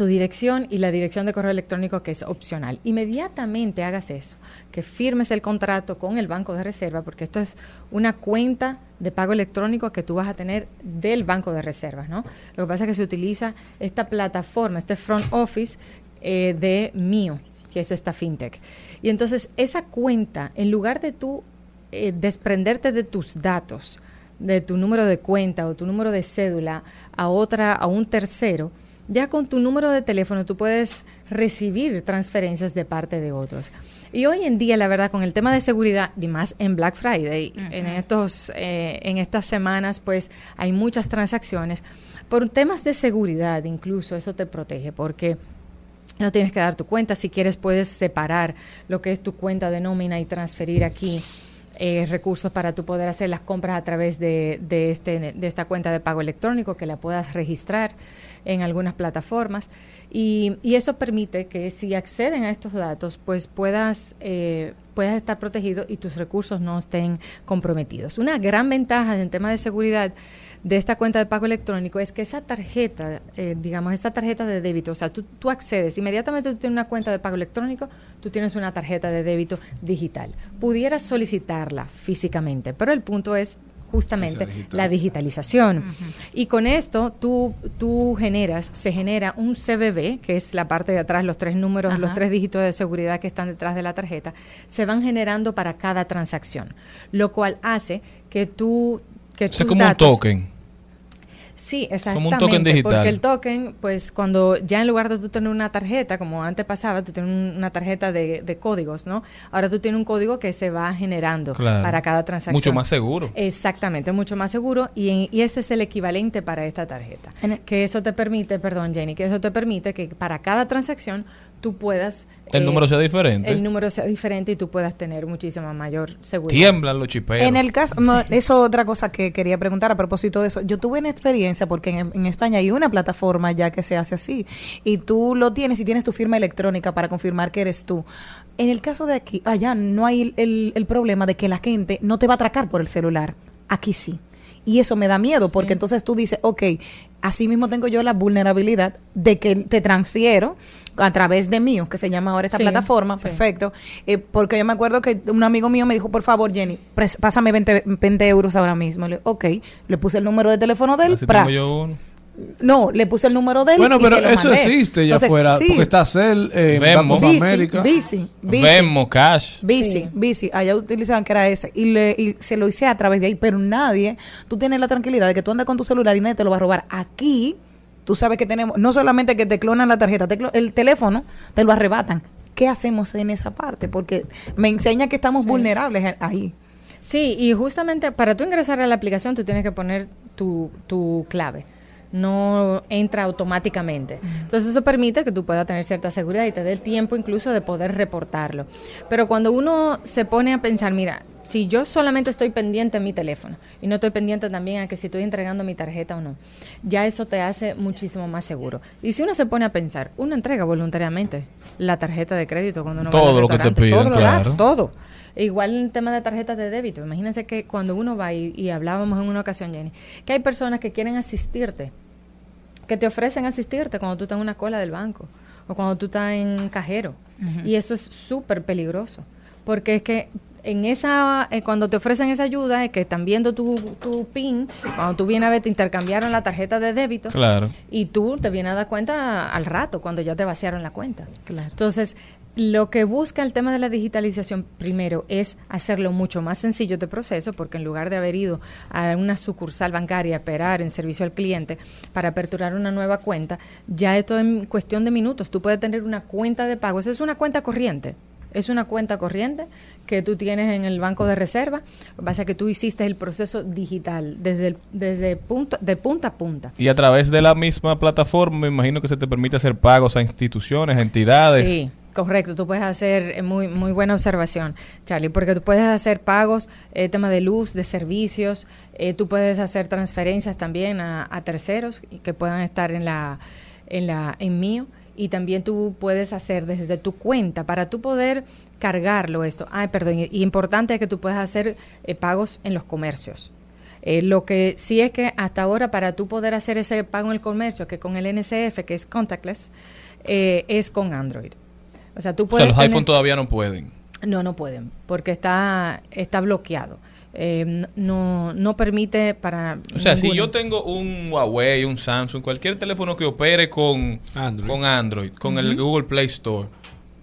tu dirección y la dirección de correo electrónico que es opcional. Inmediatamente hagas eso, que firmes el contrato con el banco de reserva, porque esto es una cuenta de pago electrónico que tú vas a tener del banco de reservas, ¿no? Lo que pasa es que se utiliza esta plataforma, este front office eh, de mío, que es esta fintech. Y entonces esa cuenta, en lugar de tú eh, desprenderte de tus datos, de tu número de cuenta o tu número de cédula a otra, a un tercero, ya con tu número de teléfono tú puedes recibir transferencias de parte de otros. Y hoy en día, la verdad, con el tema de seguridad, y más en Black Friday, en, estos, eh, en estas semanas, pues hay muchas transacciones. Por temas de seguridad, incluso, eso te protege, porque no tienes que dar tu cuenta. Si quieres, puedes separar lo que es tu cuenta de nómina y transferir aquí. Eh, recursos para tú poder hacer las compras a través de, de, este, de esta cuenta de pago electrónico, que la puedas registrar en algunas plataformas. Y, y, eso permite que si acceden a estos datos, pues puedas, eh, puedas estar protegido y tus recursos no estén comprometidos. Una gran ventaja en tema de seguridad de esta cuenta de pago electrónico es que esa tarjeta, eh, digamos, esta tarjeta de débito, o sea, tú, tú accedes, inmediatamente tú tienes una cuenta de pago electrónico, tú tienes una tarjeta de débito digital. Pudieras solicitarla físicamente, pero el punto es justamente la digitalización. Y con esto tú, tú generas, se genera un CBB, que es la parte de atrás, los tres números, los tres dígitos de seguridad que están detrás de la tarjeta, se van generando para cada transacción, lo cual hace que tú... Que es como un token. Sí, exactamente. Como un token digital. Porque el token, pues cuando ya en lugar de tú tener una tarjeta, como antes pasaba, tú tienes una tarjeta de, de códigos, ¿no? Ahora tú tienes un código que se va generando para cada transacción. Mucho más seguro. Exactamente, mucho más seguro y, y ese es el equivalente para esta tarjeta. que eso te permite, perdón Jenny, que eso te permite que para cada transacción tú puedas... El número sea diferente. El número sea diferente y tú puedas tener muchísima mayor seguridad. Tiemblan los chiperos. En el caso, eso es otra cosa que quería preguntar a propósito de eso. Yo tuve una experiencia porque en, España hay una plataforma ya que se hace así y tú lo tienes y tienes tu firma electrónica para confirmar que eres tú. En el caso de aquí, allá no hay el, el problema de que la gente no te va a atracar por el celular. Aquí sí. Y eso me da miedo, porque entonces tú dices, ok, así mismo tengo yo la vulnerabilidad de que te transfiero a través de mío, que se llama ahora esta plataforma, perfecto. Eh, porque yo me acuerdo que un amigo mío me dijo, por favor, Jenny, pásame 20, 20 euros ahora mismo. Le, ok, le puse el número de teléfono del pra, No, le puse el número de él. Bueno, y pero se lo eso mandé. existe ya Entonces, fuera. sí, Porque está Cell, eh, Venmo. Of Bici. Bici, Bici. Venmo, Cash. Bici, bici, allá utilizaban que era ese y, le, y se lo hice a través de ahí, pero nadie, tú tienes la tranquilidad de que tú andas con tu celular y nadie te lo va a robar. Aquí, tú sabes que tenemos, no solamente que te clonan la tarjeta, te clo- el teléfono te lo arrebatan. ¿Qué hacemos en esa parte? Porque me enseña que estamos vulnerables ahí. Sí, y justamente para tú ingresar a la aplicación tú tienes que poner tu, tu clave. No entra automáticamente. Entonces eso permite que tú puedas tener cierta seguridad y te dé el tiempo incluso de poder reportarlo. Pero cuando uno se pone a pensar, mira, si yo solamente estoy pendiente en mi teléfono y no estoy pendiente también a que si estoy entregando mi tarjeta o no, ya eso te hace muchísimo más seguro. Y si uno se pone a pensar, uno entrega voluntariamente la tarjeta de crédito cuando uno va Todo al lo que te restaurante, piden, todo lo da, claro. todo. Igual en el tema de tarjetas de débito. Imagínense que cuando uno va y, y hablábamos en una ocasión, Jenny, que hay personas que quieren asistirte, que te ofrecen asistirte cuando tú estás en una cola del banco o cuando tú estás en cajero. Y eso es súper peligroso. Porque es que en esa, eh, cuando te ofrecen esa ayuda, es que están viendo tu, tu PIN, cuando tú vienes a ver, te intercambiaron la tarjeta de débito. Claro. Y tú te vienes a dar cuenta al rato, cuando ya te vaciaron la cuenta. Entonces, lo que busca el tema de la digitalización primero es hacerlo mucho más sencillo de proceso, porque en lugar de haber ido a una sucursal bancaria a esperar en servicio al cliente para aperturar una nueva cuenta, ya esto en cuestión de minutos. Tú puedes tener una cuenta de pago. Esa es una cuenta corriente. Es una cuenta corriente que tú tienes en el banco de reserva. Pasa que tú hiciste el proceso digital desde, el- desde punto, de punta a punta. Y a través de la misma plataforma, me imagino que se te permite hacer pagos a instituciones, entidades. Sí, correcto. Tú puedes hacer, eh, muy, muy buena observación, Charlie, porque tú puedes hacer pagos, eh, tema de luz, de servicios, eh, tú puedes hacer transferencias también a, terceros que puedan estar en la, en la, en mío. Y también tú puedes hacer desde tu cuenta para tú poder cargarlo esto. Ay, perdón, y, importante es que tú puedas hacer eh, pagos en los comercios. Eh, lo que sí es que hasta ahora para tú poder hacer ese pago en el comercio, que con el NCF, que es contactless, es con Android. O sea, tú O sea, puedes... los tener- iPhone todavía no pueden. No, no pueden, porque está, está bloqueado. Eh, no, no permite para... O sea, si ninguno. yo tengo un Huawei, un Samsung, cualquier teléfono que opere con Android, con, Android, con el Ujú. Google Play Store.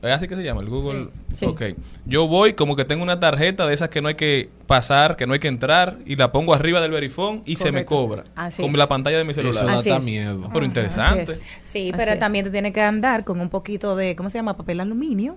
¿Es así que se llama? El Google. Sí, sí. Ok. Yo voy como que tengo una tarjeta de esas que no hay que pasar, que no hay que entrar, y la pongo arriba del verifón y se me cobra. Así con es. la pantalla de mi celular. Eso da Así es. miedo. Pero interesante. Sí, Así pero es. también te tiene que andar con un poquito de, ¿cómo se llama? Papel aluminio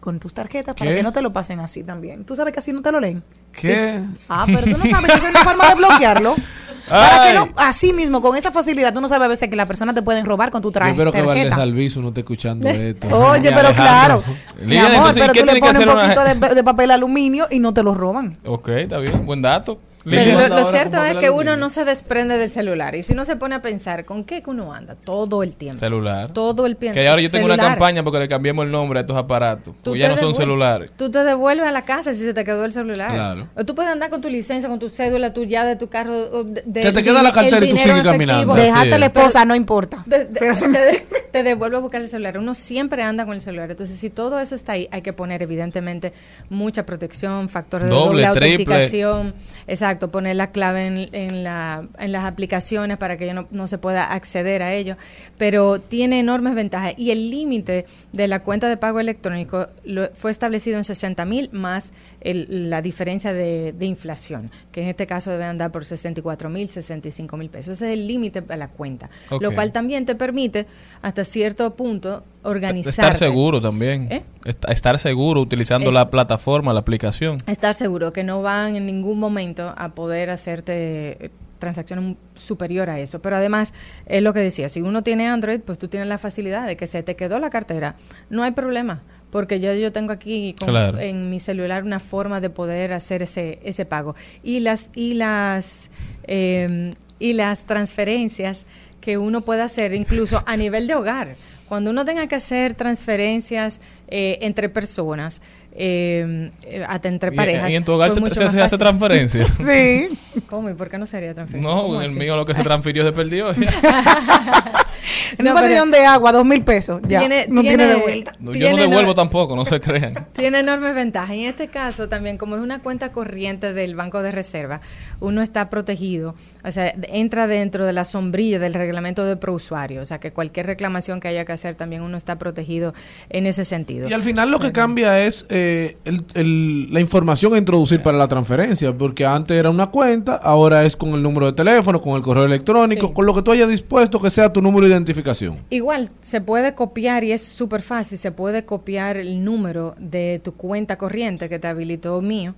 con tus tarjetas para ¿Qué? que no te lo pasen así también. ¿Tú sabes que así no te lo leen? ¿Qué? Ah, pero tú no sabes que es una forma de bloquearlo. Para que no, así mismo, con esa facilidad, tú no sabes a veces que la persona te pueden robar con tu Yo traje, espero que Valdés. Alviso no esté escuchando esto. Oye, pero claro. Mi amor, entonces, pero ¿qué tú le pones un una- poquito de, de papel aluminio y no te lo roban. Ok, está bien. Buen dato. Pero lo, cierto es que uno no se desprende del celular. Y si uno se pone a pensar, ¿con qué que uno anda? Todo el tiempo. Celular. Todo el tiempo. Que ahora yo tengo una campaña porque le cambiamos el nombre a estos aparatos. Tú ya te no son devuelves- celulares. Tú te devuelves a la casa si se te quedó el celular. Claro. O tú puedes andar con tu licencia, con tu cédula, tu llave de tu carro. de- Se te queda la cartera y tú dinero sigues en caminando. Dejaste a la es. esposa, no importa. De- de- te, te devuelve a buscar el celular. Uno siempre anda con el celular. Entonces, si todo eso está ahí, hay que poner evidentemente mucha protección, factores de Doble, doble, triple. autenticación. Exacto, poner la clave en, en la, en las aplicaciones para que no, no se pueda acceder a ello. Pero tiene enormes ventajas. Y el límite de la cuenta de pago electrónico lo- fue establecido en 60 mil más el- la diferencia de, de inflación, que en este caso debe andar por 64 mil, 65 mil pesos. Ese es el límite de la cuenta. Lo cual también te permite, hasta cierto punto, organizar. Estar seguro también. ¿Eh? Est- Estar seguro utilizando Es- la plataforma, la aplicación. Estar seguro que no van en ningún momento a poder hacerte eh, transacciones superior a eso. Pero además, es lo que decía, si uno tiene Android, pues tú tienes la facilidad de que se te quedó la cartera. No hay problema, porque yo, yo tengo aquí con- Claro. en mi celular una forma de poder hacer ese, ese pago. Y las, y las, eh, y las transferencias que uno puede hacer incluso a nivel de hogar. Cuando uno tenga que hacer transferencias eh, entre personas, eh, eh, hasta entre parejas. ¿Y en tu hogar se, hace transferencia? Sí. ¿Cómo? ¿Y por qué no sería transferencia? No, ¿Cómo en el así? mío lo que se transfirió se perdió. En No, un botellón pero- de agua, dos mil pesos. Ya, Tiene- no tiene, tiene- de vuelta. No, yo Tiene no no- devuelvo tampoco, no se crean. Tiene enormes ventajas. En este caso también, como es una cuenta corriente del Banco de Reserva, uno está protegido, o sea, entra dentro de la sombrilla del reglamento de prousuario, o sea, que cualquier reclamación que haya que hacer también uno está protegido en ese sentido. Y al final lo que cambia es eh, el- el- la información a introducir para la transferencia, porque antes era una cuenta, ahora es con el número de teléfono, con el correo electrónico, Sí. con lo que tú hayas dispuesto que sea tu número de identificación. Igual, se puede copiar y es súper fácil, se puede copiar el número de tu cuenta corriente que te habilitó mío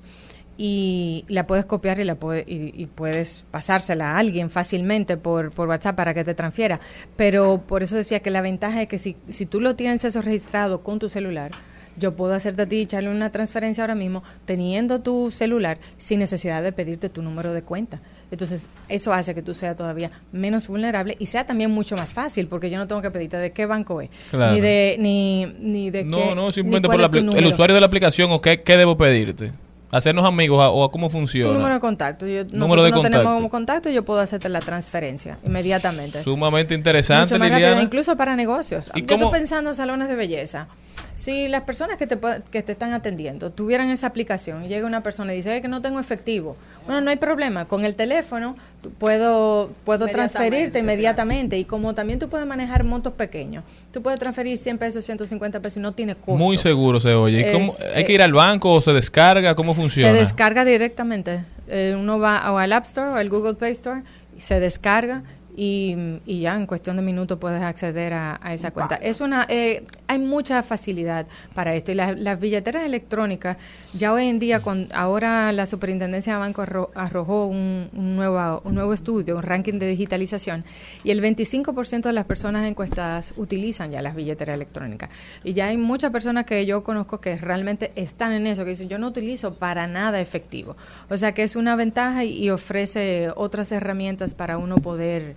y la puedes copiar y la y puedes pasársela a alguien fácilmente por, por WhatsApp para que te transfiera. Pero por eso decía que la ventaja es que si, si tú lo tienes eso registrado con tu celular, yo puedo hacerte a ti echarle una transferencia ahora mismo teniendo tu celular sin necesidad de pedirte tu número de cuenta. Entonces, eso hace que tú seas todavía menos vulnerable y sea también mucho más fácil, porque yo no tengo que pedirte de qué banco es, Claro. ni de ni, ni de No, qué, no, simplemente por la el usuario de la aplicación o qué, qué debo pedirte. Hacernos amigos a- o a cómo Tu número funciona. de contacto. Yo, Número de no tenemos contacto. como contacto, yo puedo hacerte la transferencia inmediatamente. Sumamente interesante, Mucho más rápido, Liliana. incluso para negocios. ¿Y Yo cómo- estoy pensando en salones de belleza. Si las personas que te, que te están atendiendo tuvieran esa aplicación y llega una persona y dice "Eh, que no tengo efectivo, bueno, no hay problema. Con el teléfono tú- puedo, puedo transferirte inmediatamente y como también tú puedes manejar montos pequeños, tú puedes transferir 100 pesos, 150 pesos y no tiene costo. Muy seguro se oye. ¿Y cómo- Es, ¿Hay que eh, ir al banco o se descarga? ¿Cómo funciona? Se descarga directamente. Eh, uno va o al App Store o al Google Play Store, y se descarga y, y ya en cuestión de minutos puedes acceder a, a esa cuenta. Es una, eh, hay mucha facilidad para esto y las, las billeteras electrónicas ya hoy en día, con, ahora la Superintendencia de Banco arro- arrojó un, un nuevo, un nuevo estudio, un ranking de digitalización y el 25% de las personas encuestadas utilizan ya las billeteras electrónicas y ya hay muchas personas que yo conozco que realmente están en eso, que dicen yo no utilizo para nada efectivo. O sea que es una ventaja y, y ofrece otras herramientas para uno poder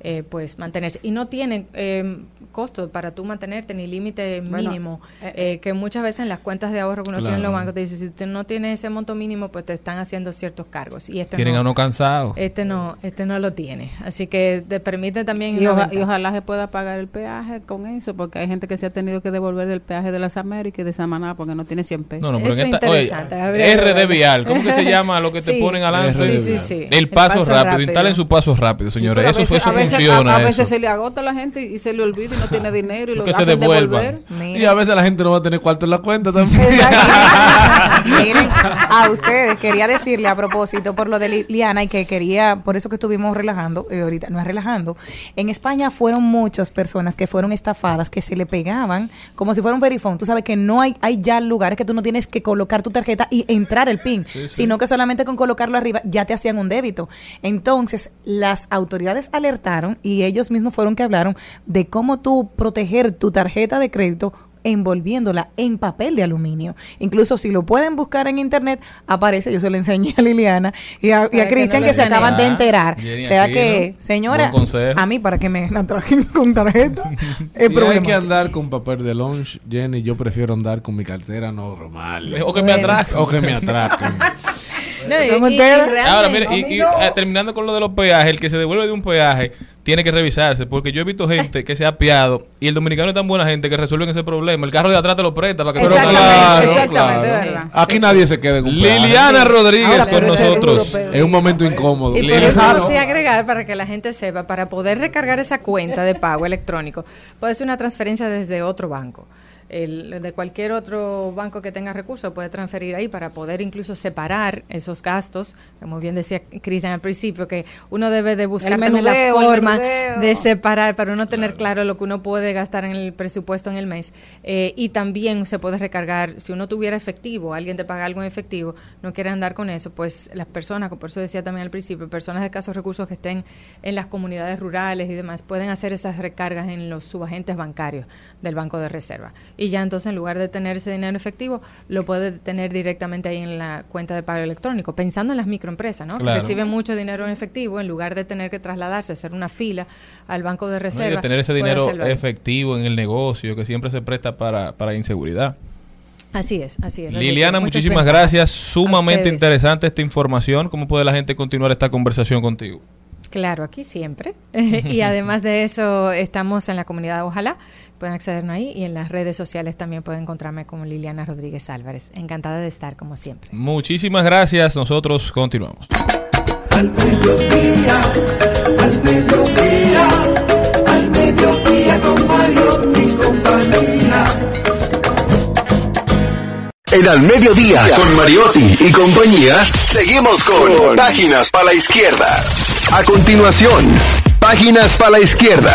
eh, pues mantenerse. Y no tiene eh, costo para tú mantenerte ni límite Bueno, mínimo, eh, eh, que muchas veces en las cuentas de ahorro que uno tiene en los bancos te dice si tú no tienes ese monto mínimo pues te están haciendo ciertos cargos y este Tienen no, a uno cansado. este no este no lo tiene así que te permite también Y, oja- ojalá se pueda pagar el peaje con eso, porque hay gente que se ha tenido que devolver del peaje de las Américas y de Samaná porque no tiene 100 pesos. No, no, pero Eso en esta, oye, interesante, RD. Vial, ¿cómo que se llama lo que te ponen adelante? Sí, sí, sí. El paso, rápido. instalen su paso rápido, señores. eso, a veces, a, a veces eso. se le agota a la gente y se le olvida y no tiene dinero y lo Que se hacen devuelvan. devolver. Y a veces la gente no va a tener cuarto en la cuenta también. Miren, a ustedes quería decirle a propósito por lo de Liliana y que quería, por eso que estuvimos relajando, eh, ahorita no es relajando, en España fueron muchas personas que fueron estafadas, que se le pegaban como si fuera un verifón. Tú sabes que no hay, hay ya lugares que tú no tienes que colocar tu tarjeta y entrar el PIN, sí. sino que solamente con colocarlo arriba ya te hacían un débito. Entonces, las autoridades alertaron y ellos mismos fueron que hablaron de cómo tú proteger tu tarjeta de crédito envolviéndola en papel de aluminio. Incluso si lo pueden buscar en internet, aparece, yo se lo enseñé a Liliana y a, y a Para que Cristian no que se acaban de enterar. Ah, Jenny o sea aquí, que, ¿no? señora, a mí para que me la trajen con tarjeta, es Si hay que andar con papel de lunch, Jenny, yo prefiero andar con mi cartera normal. O que me atraquen. O que me atraquen. No, y- Somos y- y ustedes. realmente- Ahora, mire, y, eh, terminando con lo de los peajes, el que se devuelve de un peaje tiene que revisarse, porque yo he visto gente que se ha apiado y el dominicano es tan buena gente que resuelven ese problema. El carro de atrás te lo presta para que lo claro, exactamente, claro. verdad. Aquí nadie se queda en un peaje. Liliana Rodríguez Ahora, con nosotros. Es un momento incómodo. Y por eso sí agregar para que la gente sepa, para poder recargar esa cuenta de pago electrónico, puede ser una transferencia desde otro banco. El, de cualquier otro banco que tenga recursos puede transferir ahí para poder incluso separar esos gastos. Como bien decía Cristian al principio, que uno debe de buscar también la forma de separar para uno tener claro lo que uno puede gastar en el presupuesto en el mes. Eh, y también se puede recargar, si uno tuviera efectivo, alguien te paga algo en efectivo, no quiere andar con eso, pues las personas, por eso decía también al principio, personas de escasos recursos que estén en las comunidades rurales y demás, pueden hacer esas recargas en los subagentes bancarios del Banco de Reserva. Y ya entonces en lugar de tener ese dinero efectivo, lo puede tener directamente ahí en la cuenta de pago electrónico, pensando en las microempresas, ¿no? Claro. Que reciben mucho dinero en efectivo, en lugar de tener que trasladarse, hacer una fila al Banco de No, y Reserva. de tener ese dinero efectivo en el negocio que siempre se presta para, para inseguridad. Así es, así es. Liliana, muchísimas gracias. Sumamente interesante esta información. ¿Cómo puede la gente continuar esta conversación contigo? Claro, aquí siempre. y además de eso, estamos en la comunidad Ojalá. Pueden accedernos ahí y en las redes sociales también pueden encontrarme como Liliana Rodríguez Álvarez. Encantada de estar como siempre. Muchísimas gracias. Nosotros continuamos. Al mediodía, al mediodía, al mediodía con Mario y compañía. En Al Mediodía, con Mariotti y compañía, seguimos con Páginas para la Izquierda. A continuación, Páginas para la Izquierda.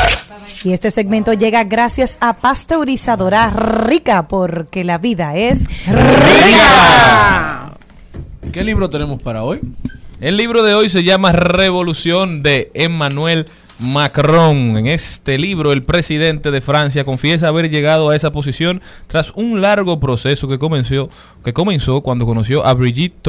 Y este segmento llega gracias a Pasteurizadora Rica, porque la vida es rica. ¿Qué libro tenemos para hoy? El libro de hoy se llama Revolución de Emmanuel Macron. En este libro, el presidente de Francia confiesa haber llegado a esa posición tras un largo proceso que comenzó, que comenzó cuando conoció a Brigitte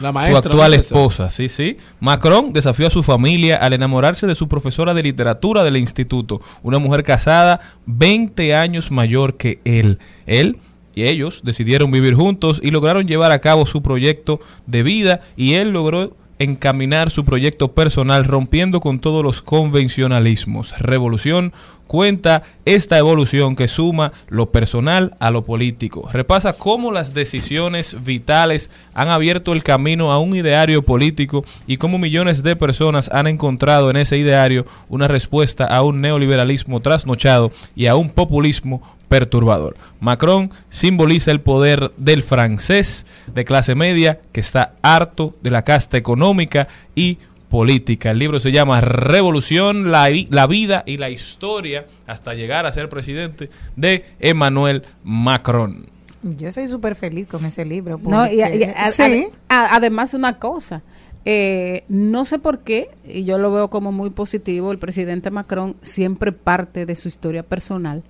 La su actual ¿no es esposa. Sí, sí. Macron desafió a su familia al enamorarse de su profesora de literatura del instituto, una mujer casada 20 años mayor que él. Él y ellos decidieron vivir juntos y lograron llevar a cabo su proyecto de vida y él logró encaminar su proyecto personal rompiendo con todos los convencionalismos. Revolución cuenta esta evolución que suma lo personal a lo político. Repasa cómo las decisiones vitales han abierto el camino a un ideario político y cómo millones de personas han encontrado en ese ideario una respuesta a un neoliberalismo trasnochado y a un populismo perturbador. Macron simboliza el poder del francés de clase media que está harto de la casta económica y política. El libro se llama Revolución, la, la vida y la historia hasta llegar a ser presidente de Emmanuel Macron. Yo soy súper feliz con ese libro. No, y, porque- y a- sí. a- además una cosa, eh, no sé por qué, y yo lo veo como muy positivo, el presidente Macron siempre parte de su historia personal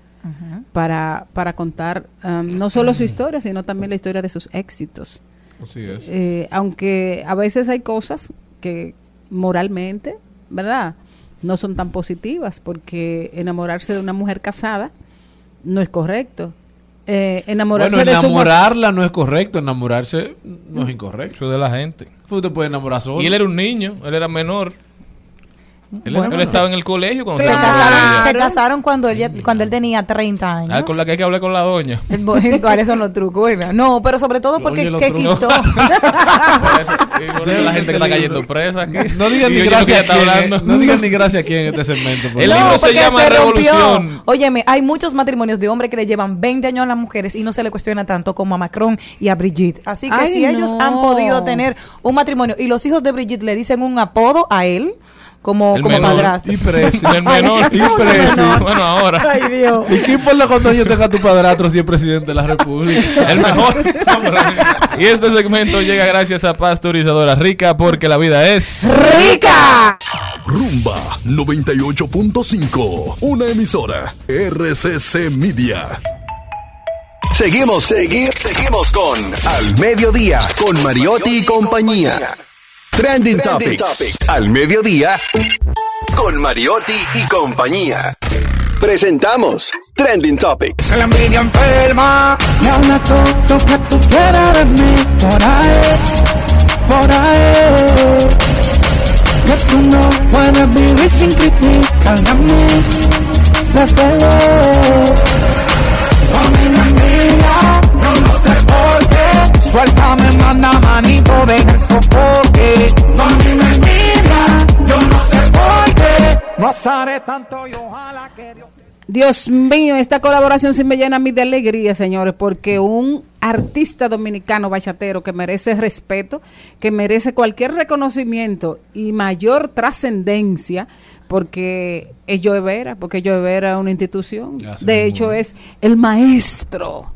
Para, para contar um, no solo su historia, sino también la historia de sus éxitos. Así es. Eh, aunque a veces hay cosas que moralmente, ¿verdad? No son tan positivas, porque enamorarse de una mujer casada no es correcto. Eh, enamorarse bueno, de su enamorarla no es correcto, enamorarse no es incorrecto. Eso de la gente. Usted puede enamorar solo. Y él era un niño, él era menor. Él, Bueno. él estaba en el colegio cuando Se, se casaron, se casaron cuando él, ya- cuando él tenía 30 años. Ah, con la que hay que hablar con la doña. Bueno, ¿Cuáles son los trucos? verdad? No, pero sobre todo porque Oye, que trucos. quitó. Y por eso la gente que está cayendo presa aquí. No digan ni gracias que a quién, no digan ni gracias a quién en este segmento. por El favor. libro se llama rompió. Revolución. Óyeme, hay muchos matrimonios de hombres que le llevan 20 años a las mujeres y no se le cuestiona tanto como a Macron y a Brigitte. Así que Ay, si ellos no. han podido tener un matrimonio y los hijos de Brigitte le dicen un apodo a él como, El como menor. padrastro. Y presi. El menor. Y presi. Bueno, ahora. Ay, Dios. ¿Y qué importa cuando yo tenga tu padrastro si es presidente de la república? El mejor. y este segmento llega gracias a Pasteurizadora Rica porque la vida es. ¡Rica! Rumba 98.5. Una emisora. RCC Media. Seguimos, segui- seguimos con Al Mediodía, con Mariotti y compañía. Trending, Topics. Al Mediodía, con Mariotti y compañía. Presentamos Trending Topics. La envidia enferma Me habla todo lo que tú quieras de mí Por ahí, por ahí Que tú no puedes vivir sin criticarme a mí Sé feliz mí me envidia no sé por qué Suéltame, manda manito de el sofoque A mí me Yo no sé por qué No haré tanto y ojalá que Dios Dios mío, esta colaboración sí me llena a mí de alegría, señores, porque un artista dominicano bachatero que merece respeto, que merece cualquier reconocimiento y mayor trascendencia, porque es Joe Vera, porque Joe Vera es una institución. Así De hecho, es el maestro.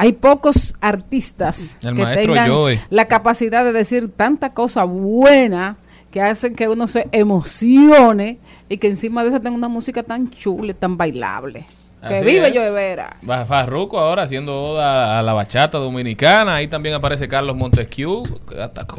Hay pocos artistas El que tengan Joe. la capacidad de decir tanta cosa buena que hacen que uno se emocione y que encima de eso tenga una música tan chula tan bailable. Que Así vive yo de veras. Va Farruko ahora haciendo oda a la bachata dominicana. Ahí también aparece Carlos Montesquieu,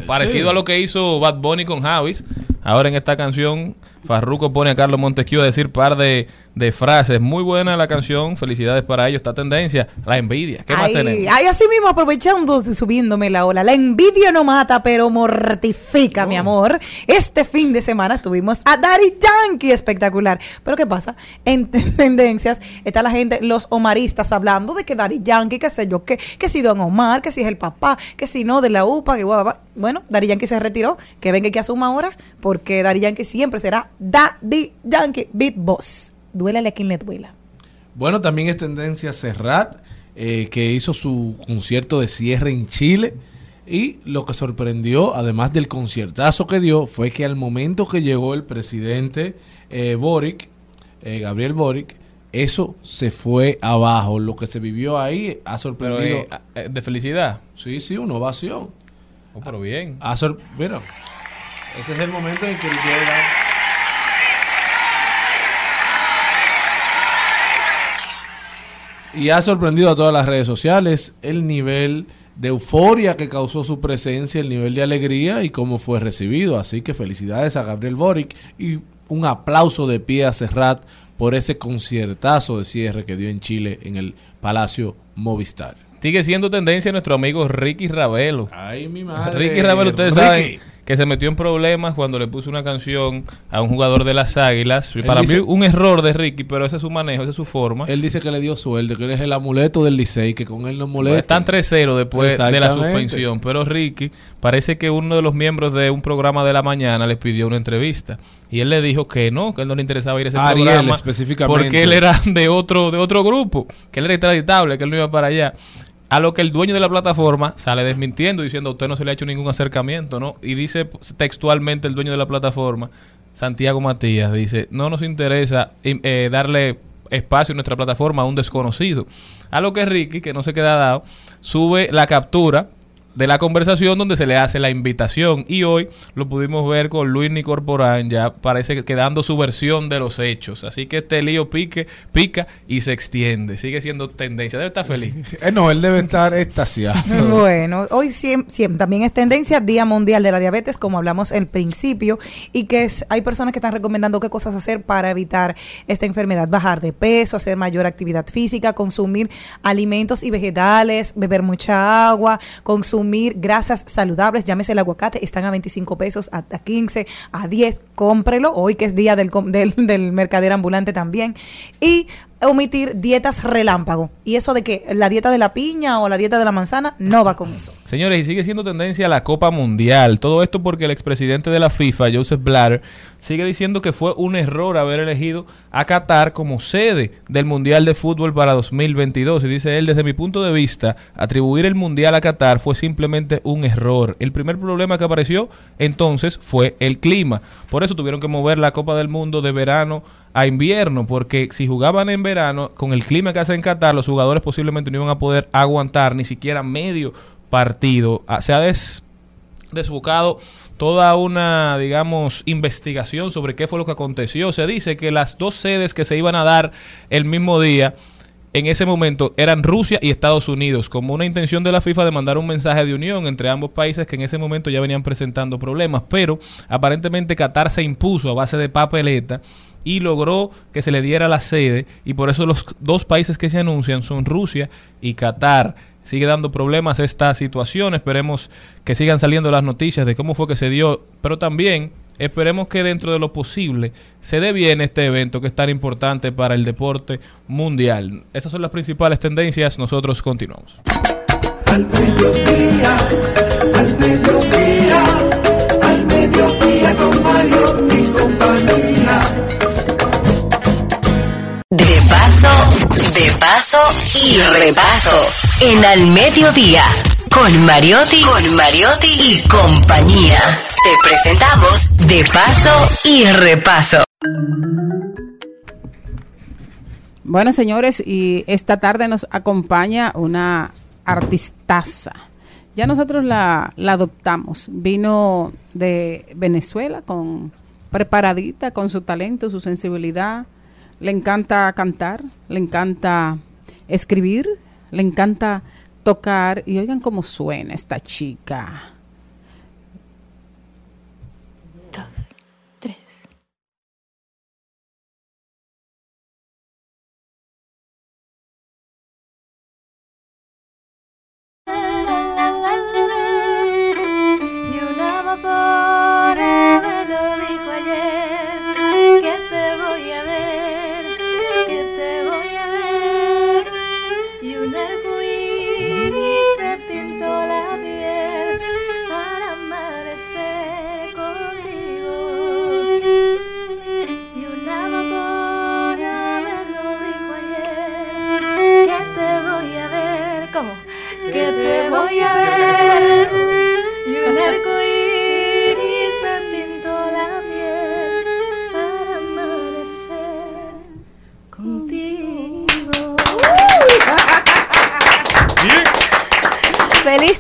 parecido a lo que hizo Bad Bunny con Javis. Ahora en esta canción Farruko pone a Carlos Montesquieu a decir par de, de frases. Muy buena la canción. Felicidades para ellos. Esta tendencia, la envidia. ¿Qué más tenemos? ay, así mismo aprovechando, subiéndome la ola. La envidia no mata, pero mortifica, mi amor. Este fin de semana tuvimos a Daddy Yankee, espectacular. Pero ¿qué pasa? En ten- tendencias está la gente, los omaristas, hablando de que Daddy Yankee, qué sé yo, que, que si Don Omar, que si es el papá, que si no, de la UPA, que guau. Bueno, Daddy Yankee se retiró, que venga y que asuma ahora, porque Daddy Yankee siempre será Daddy Yankee Beat Boss. Duélale a quien le duela. Bueno, también es tendencia Serrat, eh, que hizo su concierto de cierre en Chile. Y lo que sorprendió, además del conciertazo que dio, fue que al momento que llegó el presidente eh, Boric, eh, Gabriel Boric, eso se fue abajo. Lo que se vivió ahí ha sorprendido. eh, de felicidad. sí, sí, una ovación. Oh, pero bien. Ha sor- Mira, ese es el momento en que llega. Y ha sorprendido a todas las redes sociales el nivel de euforia que causó su presencia, el nivel de alegría y cómo fue recibido. Así que felicidades a Gabriel Boric y un aplauso de pie a Serrat por ese conciertazo de cierre que dio en Chile en el Palacio Movistar. Sigue siendo tendencia nuestro amigo Ricky Ravelo. Ay, mi madre. Ricky Ravelo, ustedes Ricky. saben que se metió en problemas cuando le puso una canción a un jugador de las Águilas. Él Para dice- mí un error de Ricky, pero ese es su manejo, esa es su forma. Él dice que le dio suerte, que él es el amuleto del Licey, que con él no molesta. Están 3-0 después de la suspensión, pero Ricky parece que uno de los miembros de un programa de la mañana le pidió una entrevista y él le dijo que no, que él no le interesaba ir a ese Ariel, programa específicamente. porque él era de otro de otro grupo, que él era extraditable, que él no iba para allá. A lo que el dueño de la plataforma sale desmintiendo diciendo a usted no se le ha hecho ningún acercamiento, ¿no? Y dice textualmente el dueño de la plataforma, Santiago Matías, dice, no nos interesa im- eh, darle espacio en nuestra plataforma a un desconocido. A lo que Ricky, que no se queda dado, sube la captura de la conversación donde se le hace la invitación. Y hoy lo pudimos ver con Luis Nicorporán ya parece que dando su versión de los hechos. Así que este lío pique pica y se extiende. Sigue siendo tendencia. Debe estar feliz. Eh, no, él debe estar extasiado. Bueno, hoy también es tendencia Día Mundial de la Diabetes, como hablamos al principio, y que es, hay personas que están recomendando qué cosas hacer para evitar esta enfermedad, bajar de peso, hacer mayor actividad física, consumir alimentos y vegetales, beber mucha agua, consumir grasas saludables, llámese el aguacate, están a 25 pesos, a, a 15, a 10, cómprelo, hoy que es día del, del, del mercader ambulante también, y omitir dietas relámpago. Y eso de que la dieta de la piña o la dieta de la manzana no va con eso. Señores, y sigue siendo tendencia la Copa Mundial. Todo esto porque el expresidente de la FIFA, Joseph Blatter, sigue diciendo que fue un error haber elegido a Qatar como sede del Mundial de Fútbol para 2022. Y dice él, desde mi punto de vista, atribuir el Mundial a Qatar fue simplemente un error. El primer problema que apareció entonces fue el clima. Por eso tuvieron que mover la Copa del Mundo de verano a invierno, porque si jugaban en verano, con el clima que hace en Qatar, los jugadores posiblemente no iban a poder aguantar ni siquiera medio partido. Ah, Se ha des- desbocado toda una, digamos, investigación sobre qué fue lo que aconteció. Se dice que las dos sedes que se iban a dar el mismo día, en ese momento, eran Rusia y Estados Unidos, como una intención de la FIFA de mandar un mensaje de unión entre ambos países que en ese momento ya venían presentando problemas. Pero aparentemente Qatar se impuso a base de papeleta y logró que se le diera la sede y por eso los dos países que se anuncian son Rusia y Qatar. Sigue dando problemas esta situación, esperemos que sigan saliendo las noticias de cómo fue que se dio, pero también esperemos que dentro de lo posible se dé bien este evento que es tan importante para el deporte mundial. Esas son las principales tendencias, nosotros continuamos. Al mediodía, al mediodía, al mediodía con. Y repaso. En al mediodía, con Mariotti, con Mariotti y compañía. Te presentamos De paso y repaso. Bueno, señores, y esta tarde nos acompaña una artistaza. Ya nosotros la, la adoptamos. Vino de Venezuela con preparadita, con su talento, su sensibilidad. Le encanta cantar, le encanta escribir, le encanta tocar. Y oigan cómo suena esta chica.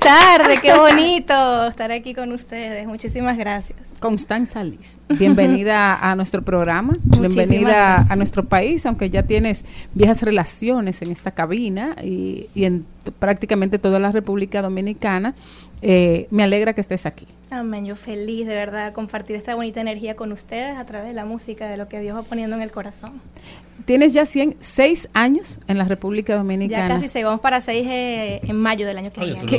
Tarde, qué bonito estar aquí con ustedes. Muchísimas gracias. Constanza Liz, bienvenida a nuestro programa, Muchísimas bienvenida gracias. a nuestro país, aunque ya tienes viejas relaciones en esta cabina y, y en prácticamente toda la República Dominicana. Eh, me alegra que estés aquí. Amén, yo feliz de verdad compartir esta bonita energía con ustedes a través de la música, de lo que Dios va poniendo en el corazón. Tienes ya 100, seis años en la República Ya Dominicana. casi se vamos para seis eh, en mayo del año que viene. ¿Qué-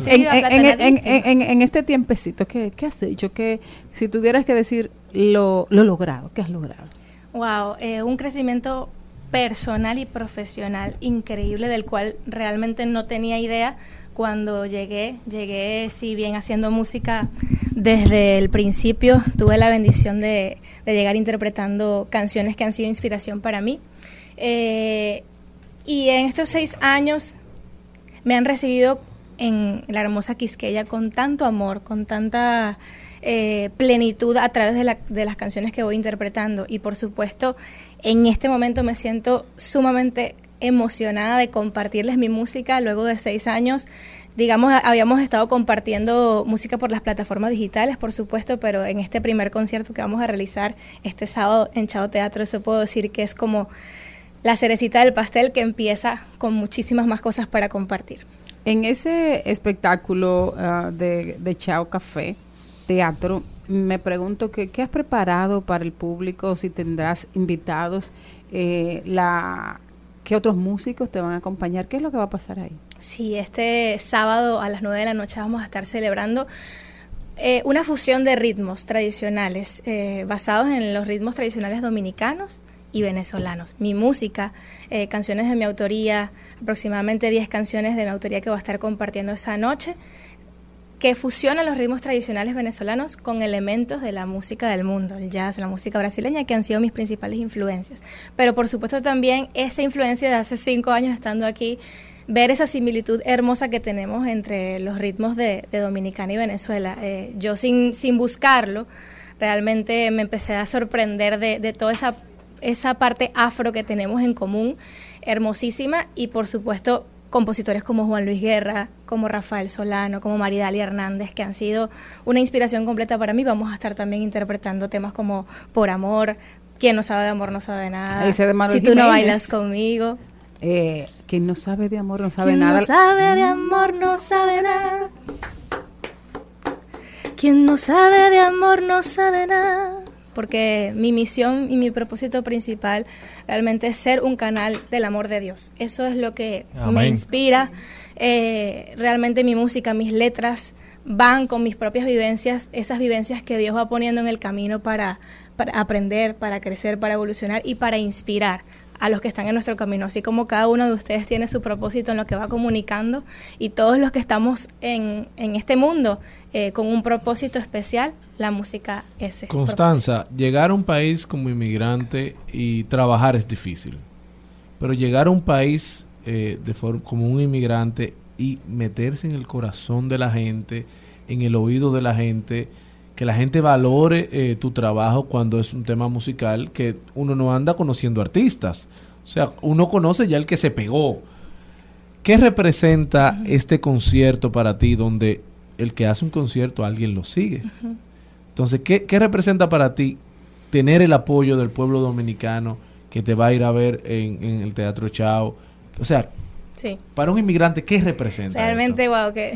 Sí, En, va a en- en- planear en- distinto. en- en este tiempecito, ¿qué, qué has hecho? ¿Qué, si tuvieras que decir lo, lo logrado, ¿qué has logrado? Wow, eh, un crecimiento personal y profesional increíble del cual realmente no tenía idea cuando llegué. Llegué, si bien haciendo música desde el principio, tuve la bendición de, llegar interpretando canciones que han sido inspiración para mí. Eh, y en estos seis años me han recibido en la hermosa Quisqueya con tanto amor, con tanta eh, plenitud a través de las canciones que voy interpretando. Y por supuesto, en este momento me siento sumamente emocionada de compartirles mi música luego de seis años. Digamos, habíamos estado compartiendo música por las plataformas digitales, por supuesto, pero en este primer concierto que vamos a realizar este sábado en Chao Teatro, eso puedo decir que es como la cerecita del pastel que empieza con muchísimas más cosas para compartir. En ese espectáculo ah, de Chao Café, teatro, me pregunto que, qué has preparado para el público, si tendrás invitados, eh, la, qué otros músicos te van a acompañar, qué es lo que va a pasar ahí. Sí, este sábado a las 9 de la noche vamos a estar celebrando eh, una fusión de ritmos tradicionales eh, basados en los ritmos tradicionales dominicanos y venezolanos. Mi música, eh, canciones de mi autoría, aproximadamente 10 canciones de mi autoría que voy a estar compartiendo esa noche, que fusionan los ritmos tradicionales venezolanos con elementos de la música del mundo, el jazz, la música brasileña, que han sido mis principales influencias. Pero por supuesto también esa influencia de hace cinco años estando aquí, ver esa similitud hermosa que tenemos entre los ritmos de, de Dominicana y Venezuela. Eh, yo sin, sin buscarlo, realmente me empecé a sorprender de, de toda esa, esa parte afro que tenemos en común, hermosísima, y por supuesto compositores como Juan Luis Guerra, como Rafael Solano, como Maridalia Hernández, que han sido una inspiración completa para mí. Vamos a estar también interpretando temas como Por Amor, Quien no sabe de amor no sabe nada, Manuel Si tú no bailas conmigo. Eh, quien no sabe de amor no sabe Quien nada. no sabe de amor no sabe nada. Quien no sabe de amor no sabe nada. Porque mi misión y mi propósito principal realmente es ser un canal del amor de Dios. Eso es lo que me inspira. Eh, realmente mi música, mis letras van con mis propias vivencias, esas vivencias que Dios va poniendo en el camino para, para aprender, para crecer, para evolucionar y para inspirar a los que están en nuestro camino, así como cada uno de ustedes tiene su propósito en lo que va comunicando y todos los que estamos en, en este mundo eh, con un propósito especial, la música es Constanza, llegar a un país como inmigrante y trabajar es difícil. Pero llegar a un país eh, de forma como un inmigrante y meterse en el corazón de la gente, en el oído de la gente, que la gente valore eh, tu trabajo cuando es un tema musical, que uno no anda conociendo artistas. O sea, uno conoce ya el que se pegó. ¿Qué representa este concierto para ti donde el que hace un concierto alguien lo sigue? Entonces, ¿qué, qué representa para ti tener el apoyo del pueblo dominicano que te va a ir a ver en, en el Teatro Chao? O sea, Sí. para un inmigrante, ¿qué representa? Realmente, wow, que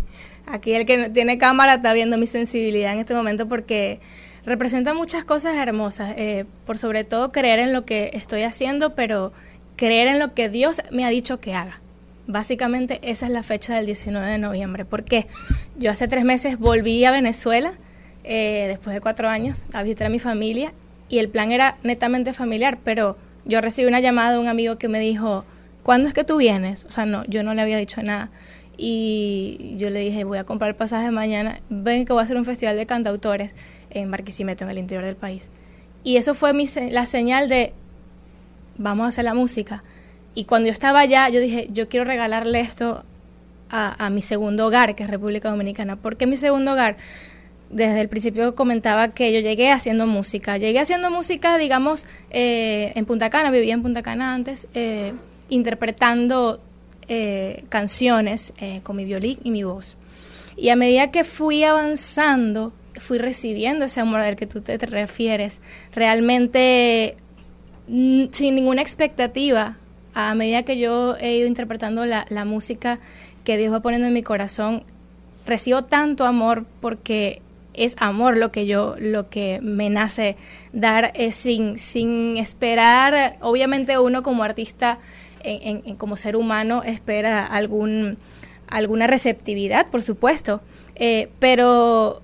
aquí el que tiene cámara está viendo mi sensibilidad en este momento porque representa muchas cosas hermosas. eh, por sobre todo creer en lo que estoy haciendo, pero creer en lo que Dios me ha dicho que haga. Básicamente esa es la fecha del 19 de noviembre. porque Yo hace tres meses volví a Venezuela, eh, después de cuatro años, a visitar a mi familia y el plan era netamente familiar, pero yo recibí una llamada de un amigo que me dijo, ¿cuándo es que tú vienes? O sea, no, yo no le había dicho nada. Y yo le dije, voy a comprar el pasaje mañana, ven que voy a hacer un festival de cantautores en Barquisimeto, en el interior del país. Y eso fue mi, la señal de, vamos a hacer la música. Y cuando yo estaba allá, yo dije, yo quiero regalarle esto a, a mi segundo hogar, que es República Dominicana. ¿Por qué mi segundo hogar? Desde el principio comentaba que yo llegué haciendo música. Llegué haciendo música, digamos, eh, en Punta Cana, vivía en Punta Cana antes, eh, interpretando eh, canciones eh, con mi violín y mi voz. Y a medida que fui avanzando, fui recibiendo ese amor del que tú te, te refieres, realmente mm, sin ninguna expectativa, a medida que yo he ido interpretando la, la música que Dios va poniendo en mi corazón, recibo tanto amor porque es amor lo que yo, lo que me nace dar eh, sin, sin esperar, obviamente uno como artista, como ser humano, espera algún, alguna receptividad, por supuesto, eh, pero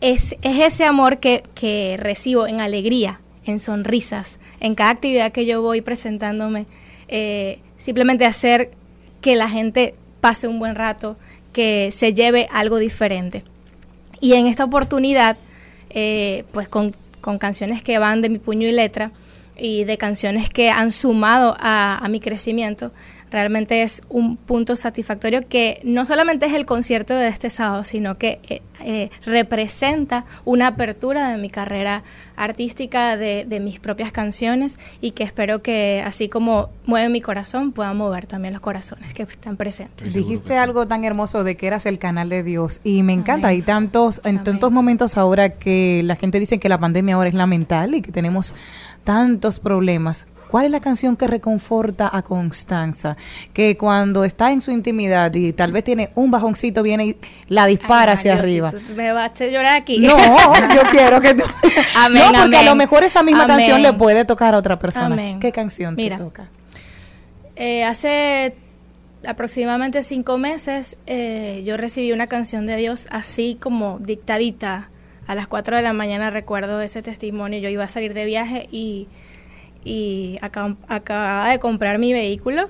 es, es ese amor que, que recibo en alegría, en sonrisas, en cada actividad que yo voy presentándome, eh, simplemente hacer que la gente pase un buen rato, que se lleve algo diferente. Y en esta oportunidad, eh, pues con, con canciones que van de mi puño y letra y de canciones que han sumado a, a mi crecimiento, realmente es un punto satisfactorio que no solamente es el concierto de este sábado, sino que eh, eh, representa una apertura de mi carrera artística, de, de mis propias canciones y que espero que así como mueve mi corazón, pueda mover también los corazones que están presentes. Dijiste algo tan hermoso de que eras el canal de Dios y me encanta. Hay tantos, en tantos momentos ahora que la gente dice que la pandemia ahora es lamentable y que tenemos tantos problemas. ¿Cuál es la canción que reconforta a Constanza? Que cuando está en su intimidad y tal vez tiene un bajoncito, viene y la dispara Ay, hacia arriba. tú- me vas a hacer llorar aquí. No, yo quiero que tú. Amén, no, porque a lo mejor esa misma Amén. canción le puede tocar a otra persona. Amén. ¿Qué canción Mira. te toca? Eh, hace aproximadamente cinco meses eh, yo recibí una canción de Dios así como dictadita. A las 4 de la mañana recuerdo ese testimonio. Yo iba a salir de viaje y, y acab- acababa de comprar mi vehículo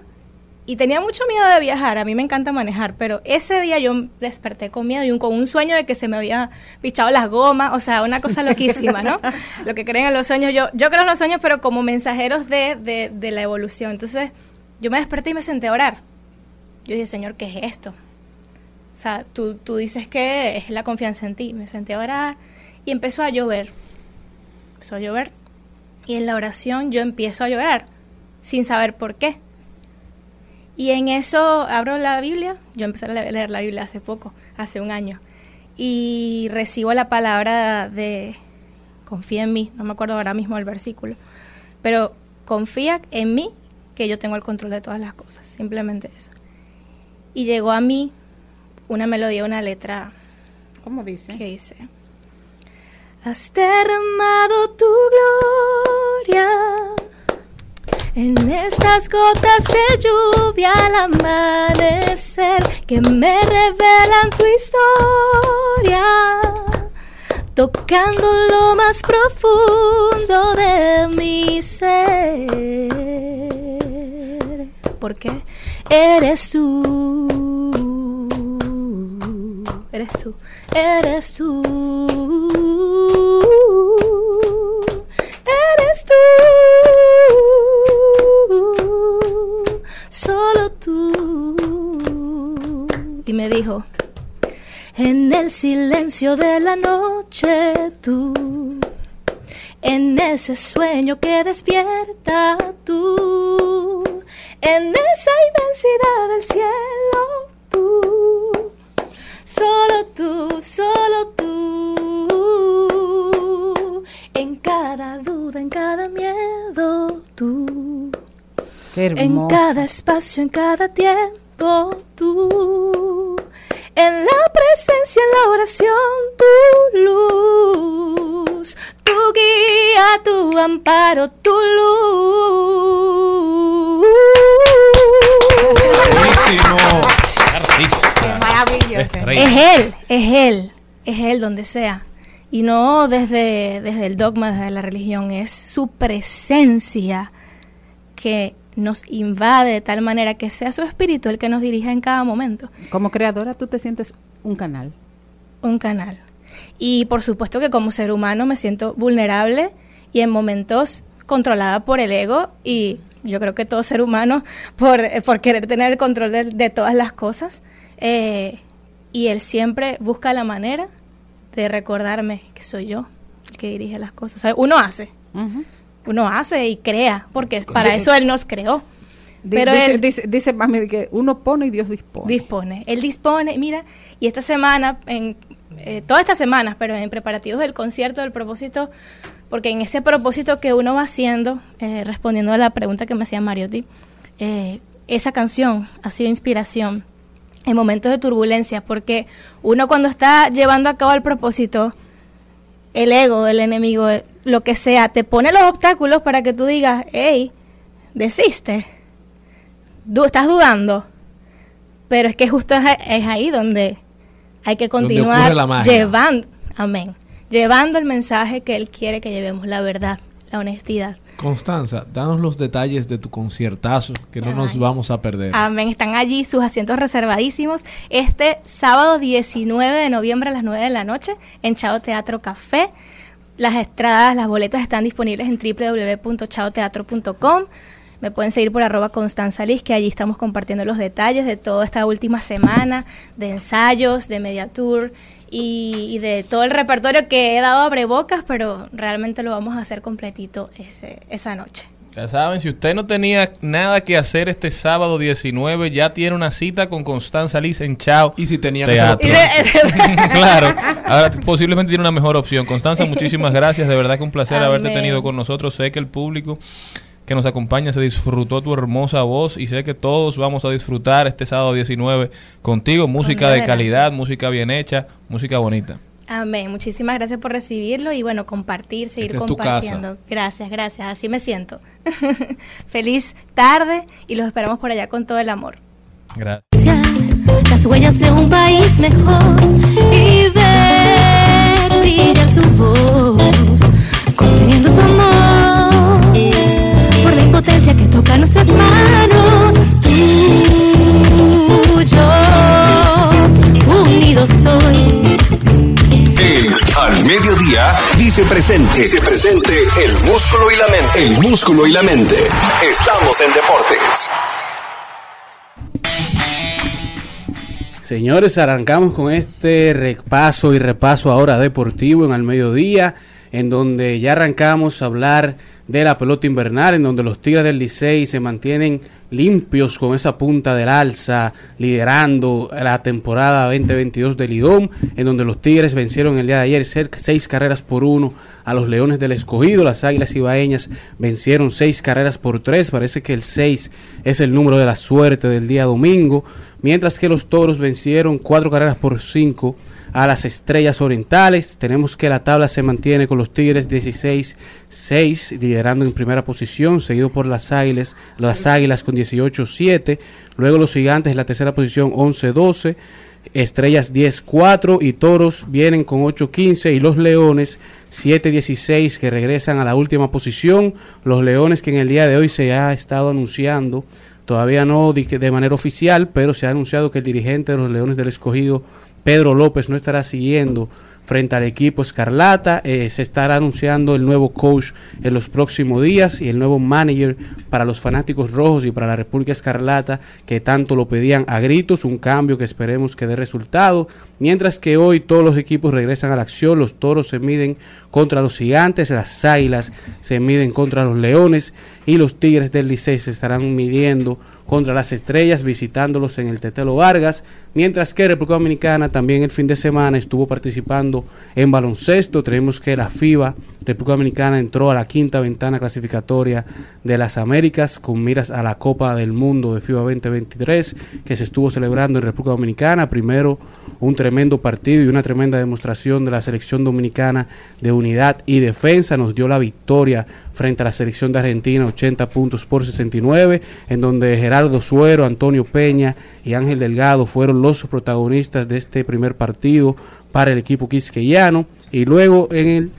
y tenía mucho miedo de viajar. A mí me encanta manejar, pero ese día yo desperté con miedo y un- con un sueño de que se me había pichado las gomas. O sea, una cosa loquísima, ¿no? Lo que creen en los sueños. Yo, yo creo en los sueños, pero como mensajeros de, de, de la evolución. Entonces, yo me desperté y me senté a orar. Yo dije, Señor, ¿qué es esto? O sea, tú, tú dices que es la confianza en ti. Me senté a orar y empezó a llover. Empezó a llover. Y en la oración yo empiezo a llorar sin saber por qué. Y en eso abro la Biblia. Yo empecé a le- leer la Biblia hace poco, hace un año. Y recibo la palabra de confía en mí. No me acuerdo ahora mismo el versículo. Pero confía en mí que yo tengo el control de todas las cosas. Simplemente eso. Y llegó a mí una melodía, una letra. ¿Cómo dice? Que dice. Has derramado tu gloria en estas gotas de lluvia al amanecer que me revelan tu historia, tocando lo más profundo de mi ser. Porque eres tú, eres tú, eres tú, eres tú, solo tú. Y me dijo, en el silencio de la noche tú, en ese sueño que despierta tú, en esa inmensidad del cielo tú, solo tú, solo tú, cada duda, en cada miedo tú. Qué En cada espacio, en cada tiempo, tú. En la presencia, en la oración, tu luz. Tu guía, tu amparo, tu luz. Buenísimo. Artista. Qué maravilloso. Es Él, es Él, es Él donde sea. Y no desde, desde el dogma, desde la religión, es su presencia que nos invade de tal manera que sea su espíritu el que nos dirija en cada momento. Como creadora, tú te sientes un canal. Un canal. Y por supuesto que como ser humano me siento vulnerable y en momentos controlada por el ego y yo creo que todo ser humano por, por querer tener el control de, de todas las cosas. eh, y él siempre busca la manera de recordarme que soy yo el que dirige las cosas. O sea, uno hace, uno hace y crea, porque para eso él nos creó. Pero dice, él- dice, dice mami que uno pone y Dios dispone. dispone. Él dispone, mira, y esta semana, en eh, todas estas semanas, pero en preparativos del concierto, del propósito, porque en ese propósito que uno va haciendo, eh, respondiendo a la pregunta que me hacía Mariotti, eh, esa canción ha sido inspiración en momentos de turbulencia, porque uno cuando está llevando a cabo el propósito, el ego, el enemigo, lo que sea, te pone los obstáculos para que tú digas, hey, desiste, Du- estás dudando, pero es que justo es, es ahí donde hay que continuar llevando, amén, llevando el mensaje que Él quiere que llevemos, la verdad, la honestidad. Constanza, danos los detalles de tu conciertazo, que no nos vamos a perder. Amén. Están allí sus asientos reservadísimos. Este sábado 19 de noviembre a las 9 de la noche en Chao Teatro Café. Las entradas, las boletas están disponibles en www.chaoteatro.com. Me pueden seguir por arroba Constanza Liz, que allí estamos compartiendo los detalles de toda esta última semana, de ensayos, de media tour y, y de todo el repertorio que he dado a brebocas, pero realmente lo vamos a hacer completito ese- esa noche. Ya saben, si usted no tenía nada que hacer este sábado 19, ya tiene una cita con Constanza Liz en Chao. Y si tenía Teatro. que hacer claro, ahora posiblemente tiene una mejor opción. Constanza, muchísimas gracias. De verdad que un placer haberte Amén. tenido con nosotros. Sé que el público que nos acompaña se disfrutó tu hermosa voz y sé que todos vamos a disfrutar este sábado 19 contigo. Música de calidad, música bien hecha, música bonita. Amén. Muchísimas gracias por recibirlo y bueno, compartir, seguir Esta es tu compartiendo. Gracias, gracias. Así me siento. Feliz tarde y los esperamos por allá con todo el amor. Gracias. las huellas de un país mejor y ver brillar su voz, conteniendo su amor por la impotencia que toca nuestras manos. Tú, yo, unidos hoy. El Al Mediodía dice presente. Dice presente el músculo y la mente. El músculo y la mente. Estamos en deportes. Señores, arrancamos con este repaso y repaso ahora deportivo en el mediodía, en donde ya arrancamos a hablar de la pelota invernal, en donde los Tigres del Licey se mantienen limpios con esa punta del alza, liderando la temporada 2022 del Lidón, en donde los Tigres vencieron el día de ayer seis carreras por uno a los Leones del Escogido, las Águilas Ibaeñas vencieron seis carreras por tres, parece que el 6 es el número de la suerte del día domingo, mientras que los Toros vencieron cuatro carreras por cinco a las Estrellas Orientales. Tenemos que la tabla se mantiene con los Tigres 16-6, liderando en primera posición, seguido por las Águilas, las Águilas con 18-7, luego los Gigantes en la tercera posición 11-12. Estrellas 10-4 y Toros vienen con 8-15 y los Leones 7-16 que regresan a la última posición. Los Leones que en el día de hoy se ha estado anunciando, todavía no de, de manera oficial, pero se ha anunciado que el dirigente de los Leones del Escogido, Pedro López, no estará siguiendo frente al equipo Escarlata. Eh, se estará anunciando el nuevo coach en los próximos días y el nuevo manager para los fanáticos rojos y para la República Escarlata que tanto lo pedían a gritos. Un cambio que esperemos que dé resultado. Mientras que hoy todos los equipos regresan a la acción. Los toros se miden contra los gigantes, las águilas se miden contra los leones y los tigres del Licey se estarán midiendo contra las estrellas visitándolos en el Tetelo Vargas. Mientras que República Dominicana también el fin de semana estuvo participando en baloncesto. Tenemos que la FIBA, República Dominicana, entró a la quinta ventana clasificatoria de las Américas con miras a la Copa del Mundo de FIBA 2023 que se estuvo celebrando en República Dominicana. Primero, un tremendo partido y una tremenda demostración de la selección dominicana de unidad y defensa. Nos dio la victoria frente a la selección de Argentina, 80 puntos por 69, en donde Gerardo Suero, Antonio Peña y Ángel Delgado fueron los protagonistas de este primer partido para el equipo quisqueyano. Y luego en el,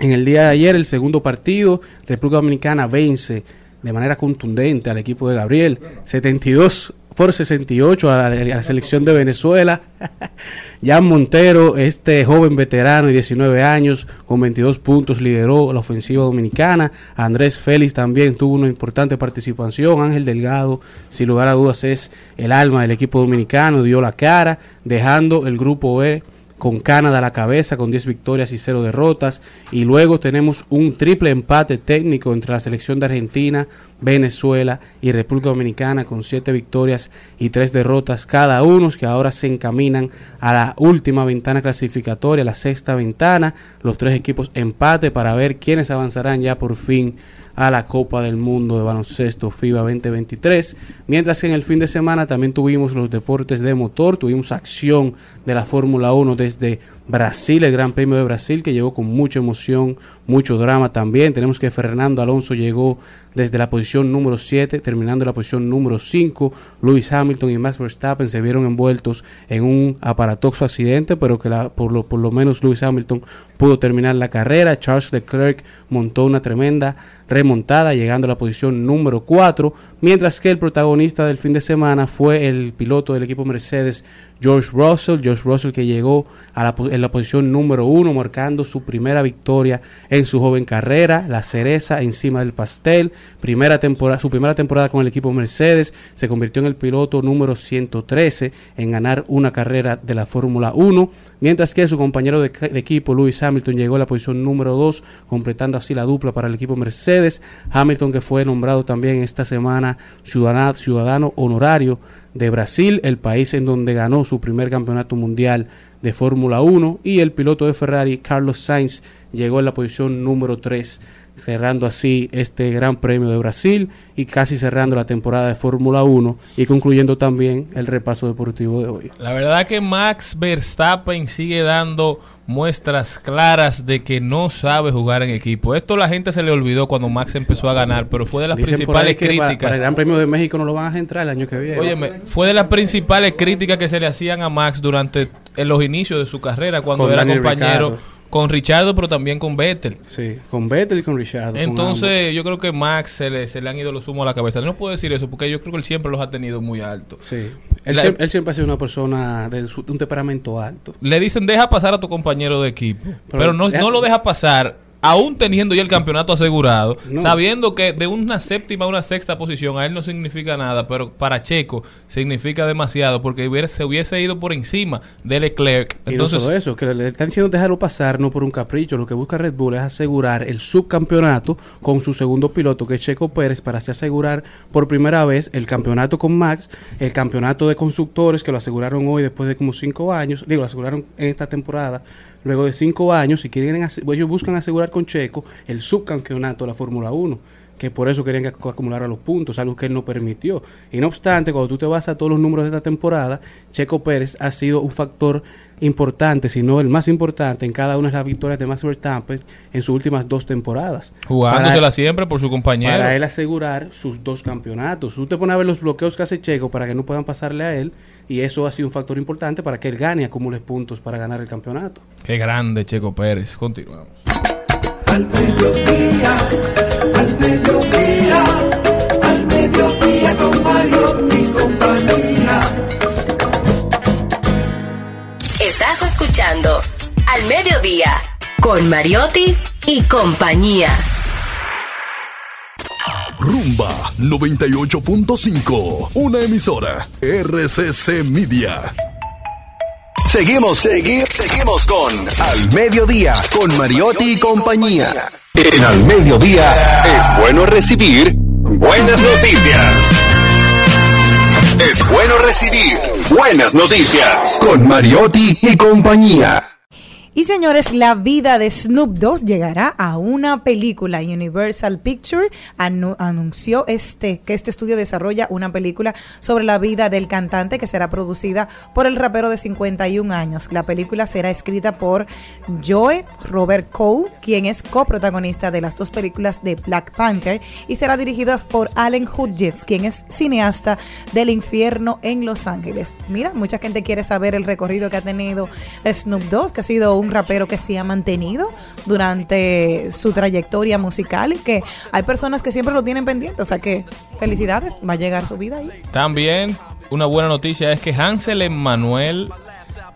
en el día de ayer, el segundo partido, República Dominicana vence de manera contundente al equipo de Gabriel, 72 por 68 a la, a la selección de Venezuela. Jan Montero, este joven veterano de 19 años, con 22 puntos, lideró la ofensiva dominicana. Andrés Félix también tuvo una importante participación. Ángel Delgado, sin lugar a dudas, es el alma del equipo dominicano, dio la cara, dejando el grupo E con Canadá a la cabeza con 10 victorias y 0 derrotas. Y luego tenemos un triple empate técnico entre la selección de Argentina, Venezuela y República Dominicana con 7 victorias y 3 derrotas cada uno, que ahora se encaminan a la última ventana clasificatoria, la sexta ventana. Los tres equipos empate para ver quiénes avanzarán ya por fin a la Copa del Mundo de Baloncesto FIBA 2023. Mientras que en el fin de semana también tuvimos los deportes de motor, tuvimos acción de la Fórmula 1 desde Brasil, el Gran Premio de Brasil, que llegó con mucha emoción, mucho drama también. Tenemos que Fernando Alonso llegó desde la posición número 7, terminando la posición número 5. Lewis Hamilton y Max Verstappen se vieron envueltos en un aparatoso accidente, pero que la- por, lo, por lo menos Lewis Hamilton pudo terminar la carrera. Charles Leclerc montó una tremenda remontada, llegando a la posición número 4, mientras que el protagonista del fin de semana fue el piloto del equipo Mercedes, George Russell. George Russell que llegó a la, po- en la posición número 1, marcando su primera victoria en su joven carrera, la cereza encima del pastel. Primera temporada, su primera temporada con el equipo Mercedes, se convirtió en el piloto número 113 en ganar una carrera de la Fórmula 1, mientras que su compañero de, equipo, Lewis Hamilton, llegó a la posición número 2, completando así la dupla para el equipo Mercedes. Hamilton que fue nombrado también esta semana ciudadano honorario de Brasil, el país en donde ganó su primer campeonato mundial de Fórmula 1 y el piloto de Ferrari, Carlos Sainz, llegó en la posición número 3, cerrando así este Gran Premio de Brasil y casi cerrando la temporada de Fórmula 1 y concluyendo también el repaso deportivo de hoy. La verdad que Max Verstappen sigue dando muestras claras de que no sabe jugar en equipo. Esto la gente se le olvidó cuando Max empezó a ganar, pero fue de las Dicen principales para- críticas. Para, el Gran Premio de México no lo van a entrar el año que viene. Óyeme, fue de las principales críticas que se le hacían a Max durante en los inicios de su carrera cuando Con era Daniel compañero. Con Richardo, pero también con Vettel. Sí, con Vettel y con Richard. con Entonces, yo creo que Max se le, se le han ido los humos a la cabeza. No puedo decir eso porque yo creo que él siempre los ha tenido muy altos. Sí. Él, La- siempre, él siempre ha sido una persona de, su- de un temperamento alto. Le dicen, deja pasar a tu compañero de equipo. Pero, Pero no, deja- no lo deja pasar, aún teniendo ya el campeonato asegurado, No. sabiendo que de una séptima a una sexta posición a él no significa nada, pero para Checo significa demasiado porque hubiera- se hubiese ido por encima de Leclerc. Y Entonces, no solo eso, que le están diciendo dejarlo pasar no por un capricho. Lo que busca Red Bull es asegurar el subcampeonato con su segundo piloto, que es Checo Pérez, para así asegurar por primera vez el campeonato con Max, el campeonato de constructores, que lo aseguraron hoy después de como cinco años, digo, lo aseguraron en esta temporada, luego de cinco años, y quieren, ellos buscan asegurar con Checo el subcampeonato de la Fórmula 1 que por eso querían que ac- acumulara los puntos, algo que él no permitió. Y no obstante, cuando tú te vas a todos los números de esta temporada, Checo Pérez ha sido un factor importante, si no el más importante en cada una de las victorias de Max Verstappen en sus últimas dos temporadas. jugándosela siempre por su compañero. para él asegurar sus dos campeonatos. Tú te pones a ver los bloqueos que hace Checo para que no puedan pasarle a él y eso ha sido un factor importante para que él gane y acumule puntos para ganar el campeonato. Qué grande Checo Pérez. Continuamos. Al mediodía, al mediodía, al mediodía con Mario y compañía. Estás escuchando Al Mediodía con Mariotti y compañía. Rumba 98.5. Una emisora. RCC Media. Seguimos, seguimos, seguimos con Al Mediodía, con Mariotti y compañía. En Al Mediodía es bueno recibir buenas noticias. Es bueno recibir buenas noticias con Mariotti y compañía. Y señores, la vida de Snoop Dogg llegará a una película. Universal Pictures anu- anunció este que este estudio desarrolla una película sobre la vida del cantante que será producida por el rapero de 51 años. La película será escrita por Joe Robert Cole, quien es coprotagonista de las dos películas de Black Panther, y será dirigida por Allen Hudgens, quien es cineasta del infierno en Los Ángeles. Mira, mucha gente quiere saber el recorrido que ha tenido Snoop Dogg, que ha sido un rapero que se ha mantenido durante su trayectoria musical y que hay personas que siempre lo tienen pendiente. O sea que felicidades, va a llegar su vida ahí. También una buena noticia es que Hansel Emmanuel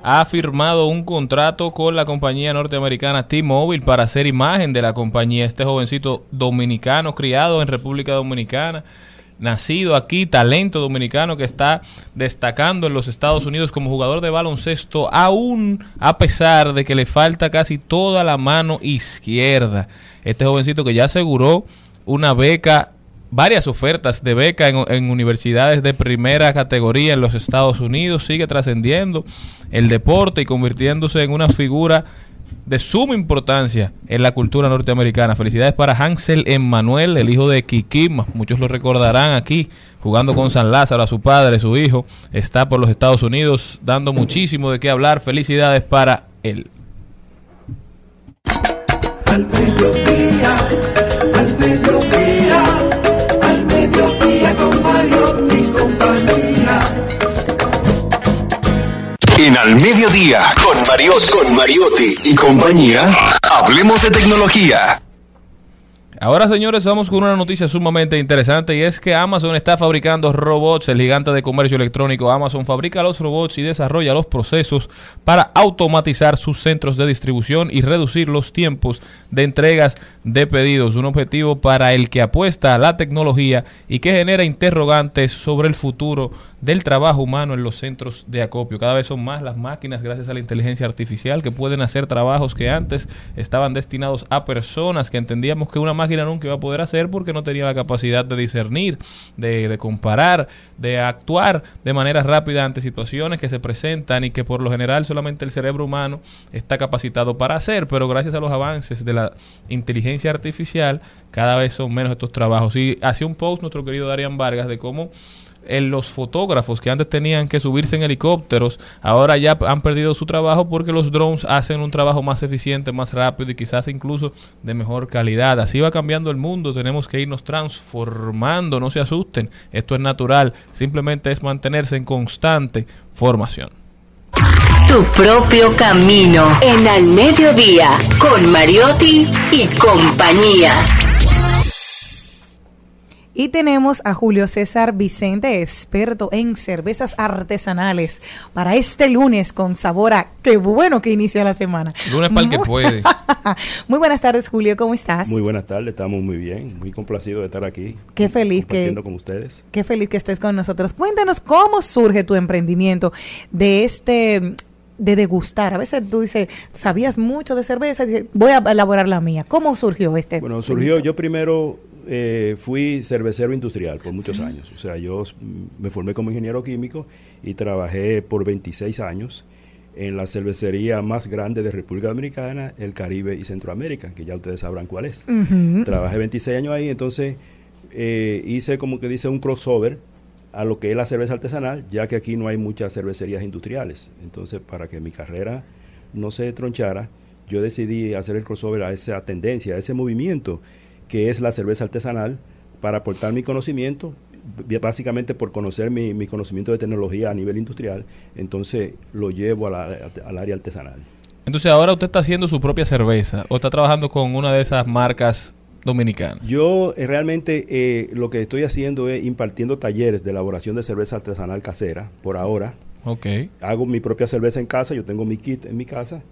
ha firmado un contrato con la compañía norteamericana T-Mobile para hacer imagen de la compañía. Este jovencito dominicano criado en República Dominicana nacido aquí, talento dominicano que está destacando en los Estados Unidos como jugador de baloncesto, aún a pesar de que le falta casi toda la mano izquierda. Este jovencito que ya aseguró una beca, varias ofertas de beca en, en universidades de primera categoría en los Estados Unidos, sigue trascendiendo el deporte y convirtiéndose en una figura de suma importancia en la cultura norteamericana. Felicidades para Hansel Emmanuel, el hijo de Kikim. Muchos lo recordarán aquí, jugando con San Lázaro, a su padre, su hijo. Está por los Estados Unidos dando muchísimo de qué hablar. Felicidades para él. En Al Mediodía, con Mariotti, con Mariotti y compañía, hablemos de tecnología. Ahora, señores, vamos con una noticia sumamente interesante y es que Amazon está fabricando robots, el gigante de comercio electrónico. Amazon fabrica los robots y desarrolla los procesos para automatizar sus centros de distribución y reducir los tiempos de entregas de pedidos. Un objetivo para el que apuesta la tecnología y que genera interrogantes sobre el futuro del trabajo humano en los centros de acopio. Cada vez son más las máquinas gracias a la inteligencia artificial que pueden hacer trabajos que antes estaban destinados a personas que entendíamos que una máquina nunca iba a poder hacer porque no tenía la capacidad de discernir, de, de comparar, de actuar de manera rápida ante situaciones que se presentan y que por lo general solamente el cerebro humano está capacitado para hacer, pero gracias a los avances de la inteligencia artificial cada vez son menos estos trabajos. Y hacía un post nuestro querido Darian Vargas de cómo los fotógrafos que antes tenían que subirse en helicópteros, ahora ya han perdido su trabajo porque los drones hacen un trabajo más eficiente, más rápido y quizás incluso de mejor calidad. Así va cambiando el mundo, tenemos que irnos transformando, no se asusten, esto es natural, simplemente es mantenerse en constante formación. Tu propio camino en Al Mediodía con Mariotti y compañía. Y tenemos a Julio César Vicente, experto en cervezas artesanales, para este lunes con sabor a qué bueno que inicia la semana. Lunes para el que puede. Muy buenas tardes, Julio, ¿cómo estás? Muy buenas tardes, estamos muy bien, muy complacido de estar aquí. Qué feliz que- con ustedes. Qué feliz que estés con nosotros. Cuéntanos cómo surge tu emprendimiento de este de degustar. A veces tú dices, sabías mucho de cerveza, dices, voy a elaborar la mía. ¿Cómo surgió este? Bueno, surgió, yo primero eh, fui cervecero industrial por muchos años. O sea, yo me formé como ingeniero químico y trabajé por 26 años en la cervecería más grande de República Dominicana, el Caribe y Centroamérica, que ya ustedes sabrán cuál es. Trabajé 26 años ahí, entonces eh, hice como que dice un crossover a lo que es la cerveza artesanal, ya que aquí no hay muchas cervecerías industriales. Entonces, para que mi carrera no se tronchara, yo decidí hacer el crossover a esa tendencia, a ese movimiento que es la cerveza artesanal, para aportar mi conocimiento, básicamente por conocer mi, mi conocimiento de tecnología a nivel industrial, entonces lo llevo a la- al área artesanal. Entonces ahora usted está haciendo su propia cerveza o está trabajando con una de esas marcas dominicanas. Yo eh, realmente eh, lo que estoy haciendo es impartiendo talleres de elaboración de cerveza artesanal casera, por ahora. Ok. Hago mi propia cerveza en casa, yo tengo mi kit en mi casa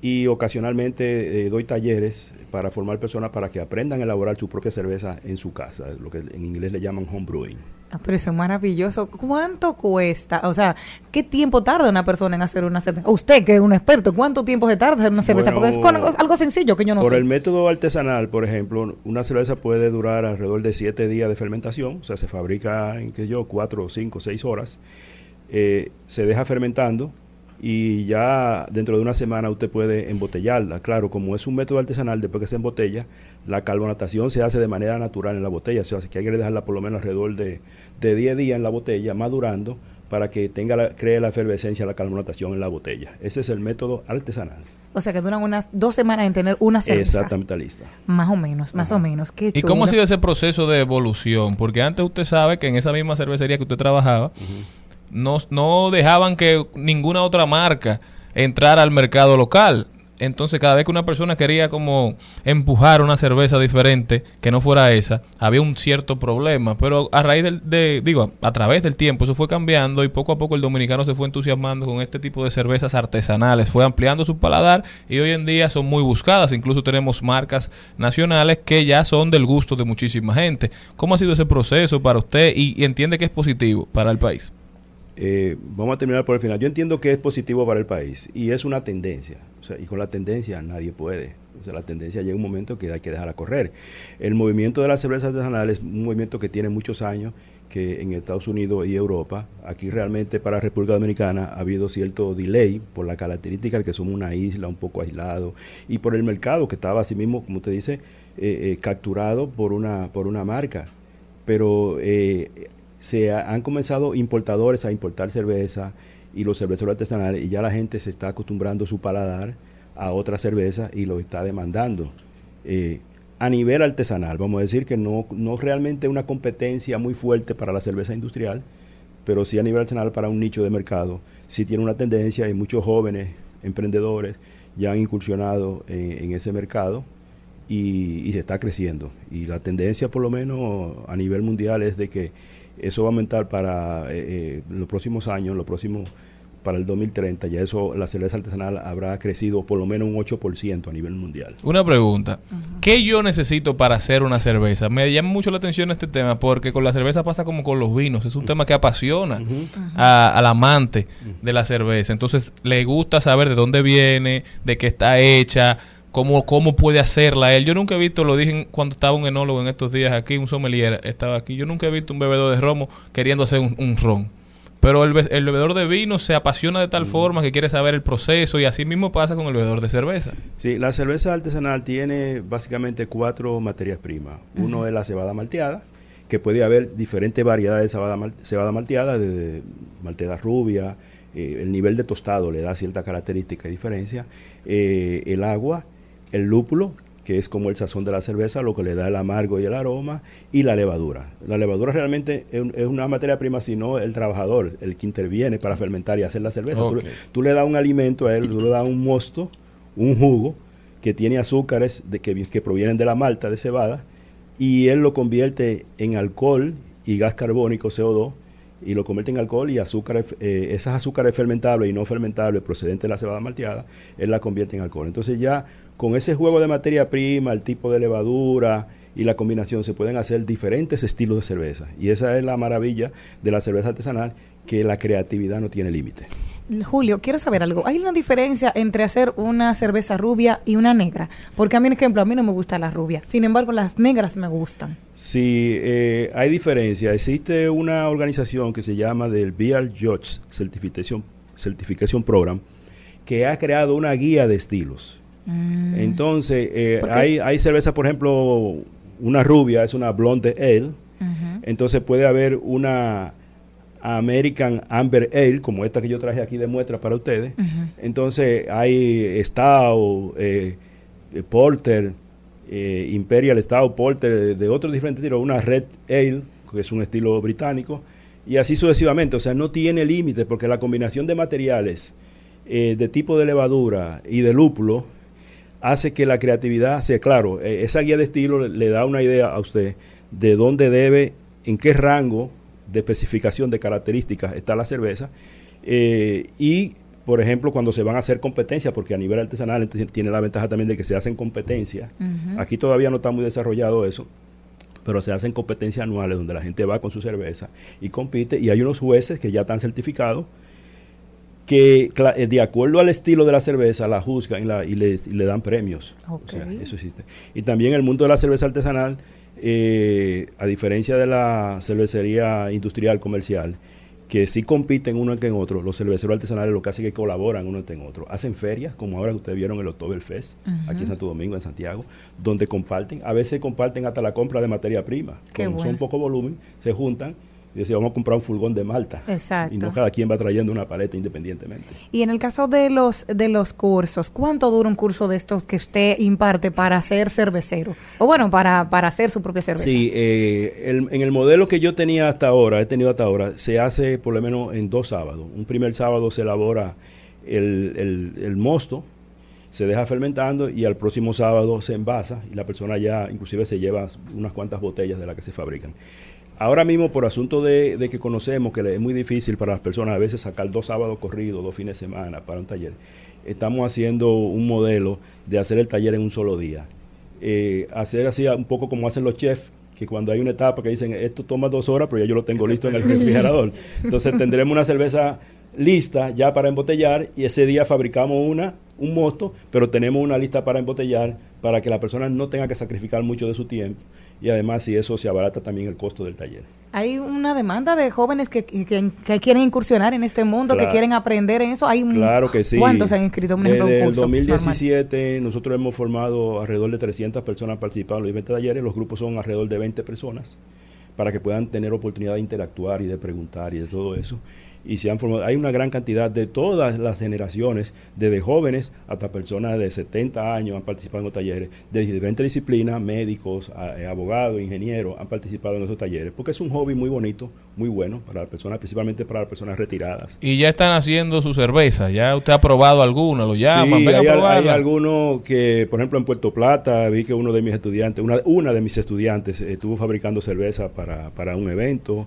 y ocasionalmente eh, doy talleres para formar personas para que aprendan a elaborar su propia cerveza en su casa, lo que en inglés le llaman home brewing. Ah, pero eso es maravilloso. ¿Cuánto cuesta? O sea, ¿qué tiempo tarda una persona en hacer una cerveza? Usted, que es un experto, ¿cuánto tiempo se tarda en hacer una cerveza? Bueno, Porque es algo sencillo que yo no por sé. el método artesanal, por ejemplo, una cerveza puede durar alrededor de 7 días de fermentación, o sea, se fabrica en, qué yo, 4, 5, 6 horas, eh, se deja fermentando y ya dentro de una semana usted puede embotellarla. Claro, como es un método artesanal, después que se embotella, la carbonatación se hace de manera natural en la botella, o sea, que hay que dejarla por lo menos alrededor de, de 10 días en la botella, madurando, para que tenga la, cree la efervescencia, la carbonatación en la botella. Ese es el método artesanal. O sea, que duran unas dos semanas en tener una cerveza. Exactamente lista. Más o menos, más o menos. Qué ¿Y cómo ha sido ese proceso de evolución? Porque antes usted sabe que en esa misma cervecería que usted trabajaba, no, no dejaban que ninguna otra marca entrara al mercado local. Entonces, cada vez que una persona quería como empujar una cerveza diferente que no fuera esa, había un cierto problema. Pero a raíz del, de, digo, a través del tiempo, eso fue cambiando y poco a poco el dominicano se fue entusiasmando con este tipo de cervezas artesanales, fue ampliando su paladar y hoy en día son muy buscadas. Incluso tenemos marcas nacionales que ya son del gusto de muchísima gente. ¿Cómo ha sido ese proceso para usted y, y entiende que es positivo para el país? Eh, vamos a terminar por el final. Yo entiendo que es positivo para el país y es una tendencia. Y con la tendencia nadie puede. O sea, la tendencia llega un momento que hay que dejarla correr. El movimiento de las cervezas artesanales es un movimiento que tiene muchos años, que en Estados Unidos y Europa, aquí realmente para República Dominicana ha habido cierto delay por la característica de que somos una isla un poco aislado y por el mercado que estaba así mismo, como usted dice, eh, eh, capturado por una, por una marca. Pero se ha- han comenzado importadores a importar cerveza y los cerveceros artesanales y ya la gente se está acostumbrando su paladar a otra cerveza y lo está demandando. Eh, a nivel artesanal, vamos a decir que no, no realmente una competencia muy fuerte para la cerveza industrial, pero sí a nivel artesanal para un nicho de mercado. Sí tiene una tendencia y muchos jóvenes emprendedores ya han incursionado en, ese mercado y se está creciendo. Y la tendencia, por lo menos a nivel mundial, es de que eso va a aumentar para eh, eh, los próximos años, los próximos para el 2030, ya eso, la cerveza artesanal habrá crecido por lo menos un 8% a nivel mundial. Una pregunta. ¿Qué yo necesito para hacer una cerveza? Me llama mucho la atención este tema porque con la cerveza pasa como con los vinos. Es un tema que apasiona a- al amante de la cerveza. Entonces le gusta saber de dónde viene, de qué está hecha, cómo, cómo puede hacerla él. Yo nunca he visto, lo dije cuando estaba un enólogo en estos días aquí, un sommelier estaba aquí. Yo nunca he visto un bebedor de romo queriendo hacer un, un ron. Pero el, el bebedor de vino se apasiona de tal forma que quiere saber el proceso y así mismo pasa con el bebedor de cerveza. Sí, la cerveza artesanal tiene básicamente cuatro materias primas. Uno es la cebada malteada, que puede haber diferentes variedades de cebada, mal- cebada malteada, desde malteada rubia, eh, el nivel de tostado le da cierta característica y diferencia. Eh, el agua, el lúpulo, que es como el sazón de la cerveza, lo que le da el amargo y el aroma, y la levadura. La levadura realmente es, un- es una materia prima, sino el trabajador, el que interviene para fermentar y hacer la cerveza. Tú, le- Ok. tú le das un alimento a él, tú le das un mosto, un jugo, que tiene azúcares de, que, que provienen de la malta de cebada, y él lo convierte en alcohol y gas carbónico, CO2, y lo convierte en alcohol y azúcares, eh, esas azúcares fermentables y no fermentables procedentes de la cebada malteada, él la convierte en alcohol. Entonces ya con ese juego de materia prima, el tipo de levadura y la combinación se pueden hacer diferentes estilos de cerveza. Y esa es la maravilla de la cerveza artesanal, que la creatividad no tiene límite. Julio, quiero saber algo. ¿Hay una diferencia entre hacer una cerveza rubia y una negra? Porque a mí, por ejemplo, a mí no me gusta la rubia. Sin embargo, las negras me gustan. Sí, eh, hay diferencia. Existe una organización que se llama del Beer Judge Certification, Certification Program que ha creado una guía de estilos. Entonces, eh, hay, hay cerveza, por ejemplo, una rubia es una blonde ale. Entonces puede haber una American Amber Ale, como esta que yo traje aquí de muestra para ustedes. Entonces hay Stout, eh, Porter, eh, Imperial Stout, Porter, de, de otros diferentes estilos, una Red Ale, que es un estilo británico, y así sucesivamente. O sea, no tiene límite porque la combinación de materiales, eh, de tipo de levadura y de lúpulo, hace que la creatividad sea claro. eh, esa guía de estilo le, da una idea a usted de dónde debe, en qué rango de especificación de características está la cerveza. eh, y, por ejemplo, cuando se van a hacer competencias, porque a nivel artesanal entonces, tiene la ventaja también de que se hacen competencias. Aquí todavía no está muy desarrollado eso, pero se hacen competencias anuales donde la gente va con su cerveza y compite. Y hay unos jueces que ya están certificados que eh, de acuerdo al estilo de la cerveza la juzgan y, la- y le, y le dan premios. O sea, eso existe. Y también el mundo de la cerveza artesanal, eh, a diferencia de la cervecería industrial comercial, que sí compiten uno en otro, los cerveceros artesanales lo que hacen es que colaboran uno en otro. Hacen ferias, como ahora que ustedes vieron el Oktoberfest, Ujú. aquí en Santo Domingo, en Santiago, donde comparten, a veces comparten hasta la compra de materia prima. Qué son bueno. poco volumen, se juntan y dicen, vamos a comprar un furgón de Malta. Exacto. Y no cada quien va trayendo una paleta independientemente. Y en el caso de los de los cursos, ¿cuánto dura un curso de estos que usted imparte para ser cervecero? O bueno, para, para hacer su propia cerveza. Sí, eh, el- en el modelo que yo tenía hasta ahora, he tenido hasta ahora, se hace por lo menos en dos sábados. Un primer sábado se elabora el, el- el mosto se deja fermentando y al próximo sábado se envasa y la persona ya inclusive se lleva unas cuantas botellas de las que se fabrican. Ahora mismo, por asunto de, de que conocemos que es muy difícil para las personas a veces sacar dos sábados corridos, dos fines de semana para un taller, estamos haciendo un modelo de hacer el taller en un solo día. Eh, hacer así un poco como hacen los chefs, que cuando hay una etapa que dicen esto toma dos horas, pero ya yo lo tengo listo en el refrigerador. Entonces tendremos una cerveza lista ya para embotellar y ese día fabricamos una, un mosto, pero tenemos una lista para embotellar para que la persona no tenga que sacrificar mucho de su tiempo y además si eso se abarata también el costo del taller. Hay una demanda de jóvenes que, que- que quieren incursionar en este mundo, que quieren aprender en eso. Hay Claro que sí. ¿Cuántos se han inscrito en un ejemplo, un Desde el curso 2017 nosotros hemos formado alrededor de 300 personas participando en los 20 talleres. Los grupos son alrededor de 20 personas para que puedan tener oportunidad de interactuar y de preguntar y de todo eso. Y se han formado, hay una gran cantidad de todas las generaciones, desde jóvenes hasta personas de 70 años han participado en los talleres, de diferentes disciplinas, médicos, eh, abogados, ingenieros, han participado en esos talleres, porque es un hobby muy bonito, muy bueno para las personas, principalmente para las personas retiradas. Y ya están haciendo su cerveza. Ya usted ha probado alguna, lo llaman, Sí, venga hay, a hay algunos que, por ejemplo, en Puerto Plata, vi que uno de mis estudiantes, una, una de mis estudiantes, eh, estuvo fabricando cerveza para, para un evento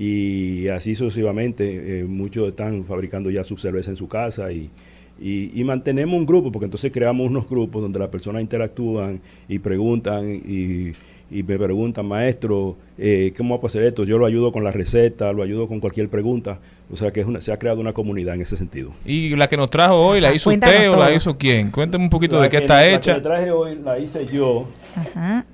y así sucesivamente. eh, muchos están fabricando ya su cerveza en su casa y, y, mantenemos un grupo, porque entonces creamos unos grupos donde las personas interactúan y preguntan y, me preguntan, maestro, eh, ¿cómo vamos a hacer esto? Yo lo ayudo con la receta, lo ayudo con cualquier pregunta. O sea que es una- se ha creado una comunidad en ese sentido. Y la que nos trajo hoy, ¿la hizo Cuéntanos usted o la hizo quién? Cuénteme un poquito La de qué que- está la que hecha. traje hoy la hice yo,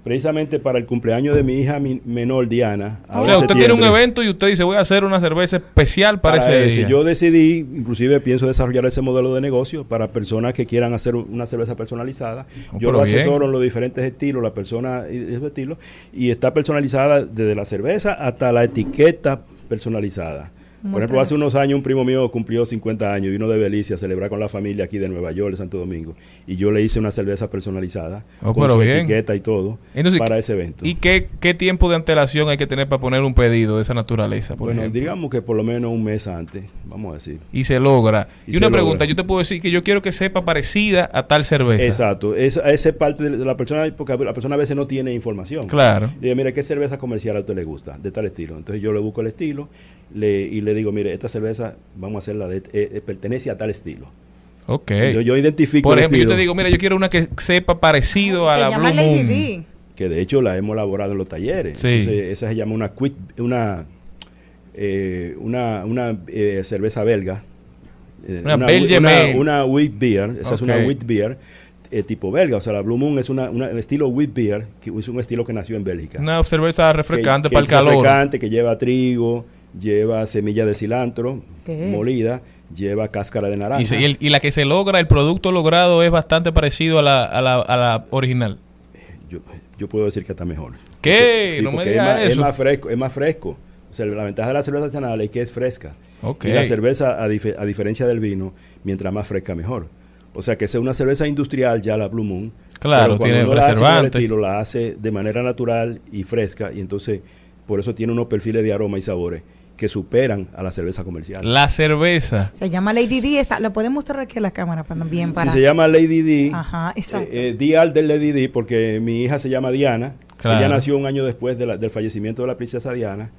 precisamente para el cumpleaños de mi hija mi- menor Diana. O sea, usted tiene un evento y usted dice, voy a hacer una cerveza especial para, Para ese ese. día. Yo decidí, inclusive pienso desarrollar ese modelo de negocio para personas que quieran hacer un- una cerveza personalizada. Oh, Yo lo bien. asesoro en los diferentes estilos, la persona y esos estilos, y está personalizada desde la cerveza hasta la etiqueta personalizada. Muy Por ejemplo, hace unos años un primo mío cumplió 50 años, vino de Belice a celebrar con la familia aquí de Nueva York, de Santo Domingo, y yo le hice una cerveza personalizada Oh, con pero su bien. etiqueta y todo Entonces, para ese evento. ¿Y qué, qué tiempo de antelación hay que tener para poner un pedido de esa naturaleza? Por bueno, ejemplo? digamos que por lo menos un mes antes, vamos a decir. y se logra. Y Y, se una logra. pregunta, yo te puedo decir que yo quiero que sepa parecida a tal cerveza. Exacto, esa esa es parte de la persona, porque la persona a veces no tiene información. Claro. Y dice, mire, ¿qué cerveza comercial a usted le gusta? De tal estilo. Entonces yo le busco el estilo le, y le digo, mire, esta cerveza, vamos a hacerla, de, eh, eh, pertenece a tal estilo. Ok. Yo, yo identifico Por el ejemplo, yo te digo, mira, yo quiero una que sepa parecido a Se la llama Blue Lady Moon. D. que de hecho la hemos elaborado en los talleres. Sí. Entonces, esa se llama una quit, una, eh, una, una eh, cerveza belga. Eh, Una una, Belgian una, Ale. una wheat beer. Esa es una wheat beer eh, tipo belga. O sea, la Blue Moon es una, una- un estilo wheat beer, que es un estilo que nació en Bélgica. Una cerveza refrescante Que- que para el es calor. Refrescante, que lleva trigo, lleva semilla de cilantro ¿Qué? molida, lleva cáscara de naranja. Y, se- y el- y la que se logra, el producto logrado es bastante parecido a la, a la, a la original. yo, yo puedo decir que está mejor. ¿Qué? Sí, No me porque es digas más, es más fresco, es más fresco. O sea, la ventaja de la cerveza artesanal es que es fresca. Y la cerveza, a, dife- a diferencia del vino, mientras más fresca, mejor. O sea, que sea una cerveza industrial, ya la Blue Moon. Claro, pero cuando tiene uno la hace con el preservante. estilo, la hace de manera natural y fresca. Y entonces, por eso tiene unos perfiles de aroma y sabores que superan a la cerveza comercial. La cerveza. Se llama Lady D. Está, lo pueden mostrar aquí a la cámara para bien para. Si se llama Lady D, Ajá, exacto. eh, eh, Dial del Lady D, porque mi hija se llama Diana. Claro. Ella nació un año después de la- del fallecimiento de la princesa Diana.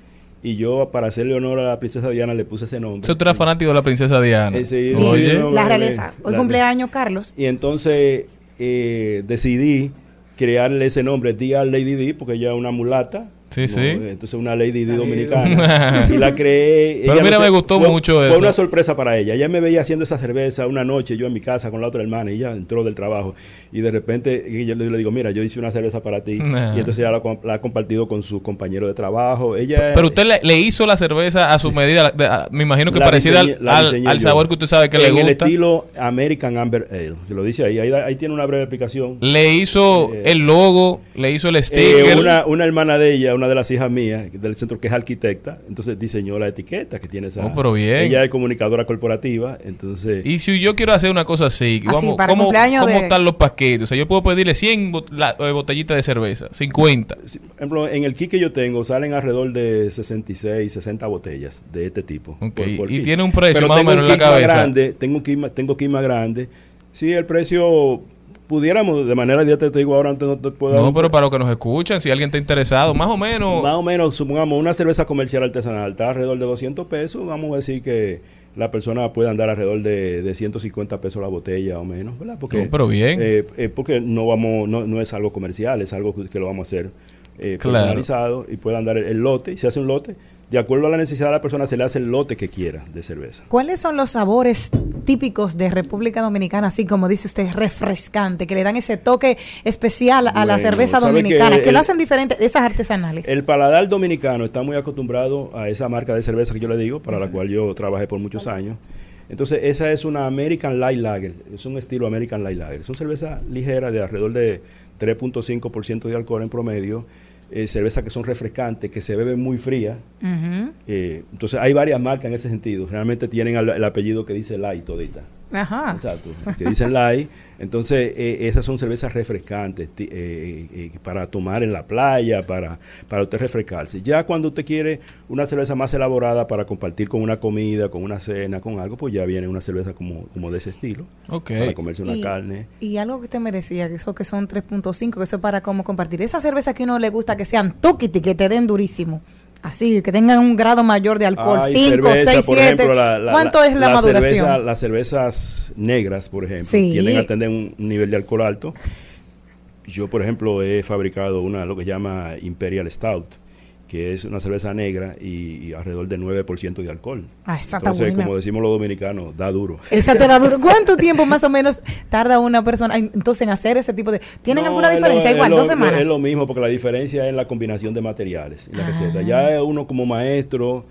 Y yo, para hacerle honor a la princesa Diana, le puse ese nombre. Eso tú eras fanático de la princesa Diana. Eh, sí, Oye. sí, no, la eh, realeza. Hoy la- cumpleaños, Carlos. Y entonces eh, decidí crearle ese nombre, Dial Lady D, porque ella es una mulata. Sí, ¿no? sí. Entonces una Lady D dominicana. y la creé. Pero ella mira, no me gustó fue- mucho Fue eso. una sorpresa para ella. Ella me veía haciendo esa cerveza una noche, yo en mi casa con la otra hermana, y ella entró del trabajo. Y de repente yo le le digo, mira, yo hice una cerveza para ti. Nah. Y entonces ella la, ha compartido con su compañero de trabajo. Ella Pero usted le, le hizo la cerveza a su medida, la- de- a- me imagino que la parecida diseñé- al, sabor que usted sabe que le en el gusta. estilo American Amber Ale, que lo dice ahí. Ahí, ahí tiene una breve explicación. Le hizo Eh, el logo, le hizo el Eh, sticker. una, una hermana de ella, una de las hijas mías del centro que es arquitecta, entonces diseñó la etiqueta que tiene esa. Oh, pero bien. Ella es comunicadora corporativa, entonces. Y si yo quiero hacer una cosa así, Así, ¿cómo, para cómo- cumpleaños cómo de- están los paquetes? O sea, yo puedo pedirle 100 bot- la- eh, botellitas de cerveza, 50. Por ejemplo, en el kit que yo tengo salen alrededor de 66, 60 botellas de este tipo. Y tiene un precio Pero más o tengo menos en la cabeza. Grande, tengo un kit, tengo kit más grande. Sí, el precio pudiéramos de manera directa, te digo ahora, antes no te puedo No, pero para los que nos escuchan, si alguien está interesado, más o menos. Más o menos, supongamos, una cerveza comercial artesanal está alrededor de 200 pesos. Vamos a decir que la persona puede andar alrededor de, de 150 pesos la botella o menos, ¿verdad? Porque, No, pero bien. eh, eh, porque no, vamos, no, no es algo comercial, es algo que, que lo vamos a hacer eh, Claro. personalizado y puede andar el, el lote. Y se hace un lote, de acuerdo a la necesidad de la persona, se le hace el lote que quiera de cerveza. ¿Cuáles son los sabores típicos de República Dominicana, así como dice usted, refrescante, que le dan ese toque especial a la cerveza ¿sabe dominicana, que que, lo hacen diferente de esas artesanales? El paladar dominicano está muy acostumbrado a esa marca de cerveza que yo le digo, para la cual yo trabajé por muchos años. Entonces, esa es una American Light Lager, es un estilo American Light Lager. Es una cerveza ligera de alrededor de 3.5% de alcohol en promedio, eh, cerveza que son refrescantes, que se beben muy fría. Eh, entonces, hay varias marcas en ese sentido. Realmente tienen el, el apellido que dice Light todita. Ajá. Exacto, que dicen light. Entonces, eh, esas son cervezas refrescantes ti- eh, eh, para tomar en la playa, para, para usted refrescarse. Ya cuando usted quiere una cerveza más elaborada para compartir con una comida, con una cena, con algo, pues ya viene una cerveza como, como de ese estilo. Ok. Para comerse una Y- carne. Y algo que usted me decía, que eso que son 3.5, que eso es para cómo compartir. Esa cerveza que a uno le gusta que sean tuquiti, que te den durísimo. Así, que tengan un grado mayor de alcohol, Hay 5, cerveza, 6, por 7. ejemplo, la- la- ¿Cuánto es la, maduración? cerveza- las cervezas negras, por ejemplo, Sí. tienden a tener un un nivel de alcohol alto. Yo, por ejemplo, he fabricado una, lo que se llama Imperial Stout, que es una cerveza negra y, y alrededor de 9% de alcohol. Ah, esa Entonces, como decimos los dominicanos, da duro. Esa te da duro. ¿Cuánto tiempo más o menos tarda una persona en- entonces en hacer ese tipo de... ¿Tienen No, alguna lo- diferencia? es Igual, lo- dos semanas. Es lo mismo, porque la diferencia es la combinación de materiales y la Ah. receta. Ya uno como maestro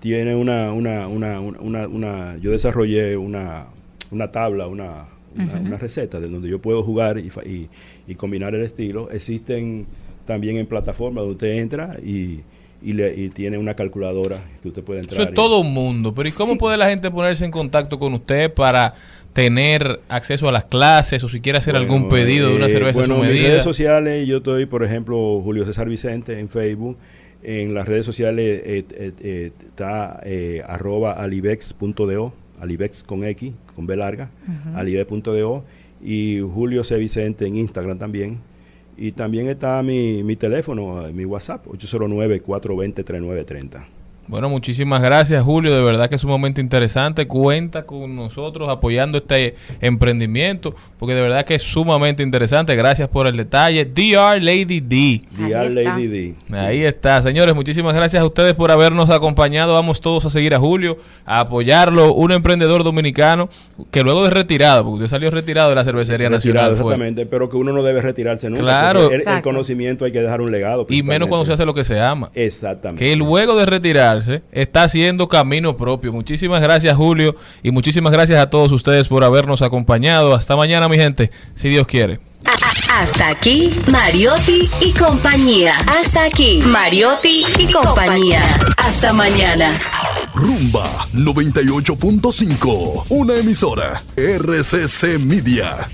tiene una, una, una, una, una- una- yo desarrollé una, una tabla, una, una, una receta de donde yo puedo jugar y, y, y combinar el estilo. Existen también en plataformas donde usted entra y, y, le, y tiene una calculadora que usted puede entrar. Eso es y- todo un mundo. Pero ¿y cómo puede la gente ponerse en contacto con usted para tener acceso a las clases o si quiere hacer algún pedido de una eh, cerveza bueno, a su en mis redes sociales, yo estoy, por ejemplo, Julio César Vicente en Facebook. En las redes sociales eh, eh, eh, está eh, arroba alibex.do, alibex con X, con B larga, Ujú. alibex.do y Julio C. Vicente en Instagram también. Y también está mi, mi teléfono, eh, mi WhatsApp, 809-420-3930. Bueno, muchísimas gracias, Julio. De verdad que es un momento interesante. Cuenta con nosotros apoyando este emprendimiento, porque de verdad que es sumamente interesante. Gracias por el detalle. DR Lady D. DR Lady D. Ahí está, señores. Muchísimas gracias a ustedes por habernos acompañado. Vamos todos a seguir a Julio, a apoyarlo. Un emprendedor dominicano que luego de retirado, porque usted salió retirado de la cervecería Retirado, nacional. fue. exactamente, pero que uno no debe retirarse nunca. Claro. el- el, conocimiento hay que dejar un legado. Y menos cuando se hace lo que se ama. Exactamente. Que luego de está haciendo camino propio. Muchísimas gracias, Julio. Y muchísimas gracias a todos ustedes por habernos acompañado. Hasta mañana, mi gente, si Dios quiere. Hasta aquí, Mariotti y compañía. Hasta aquí, Mariotti y compañía. Hasta mañana. Rumba 98.5, una emisora RCC Media.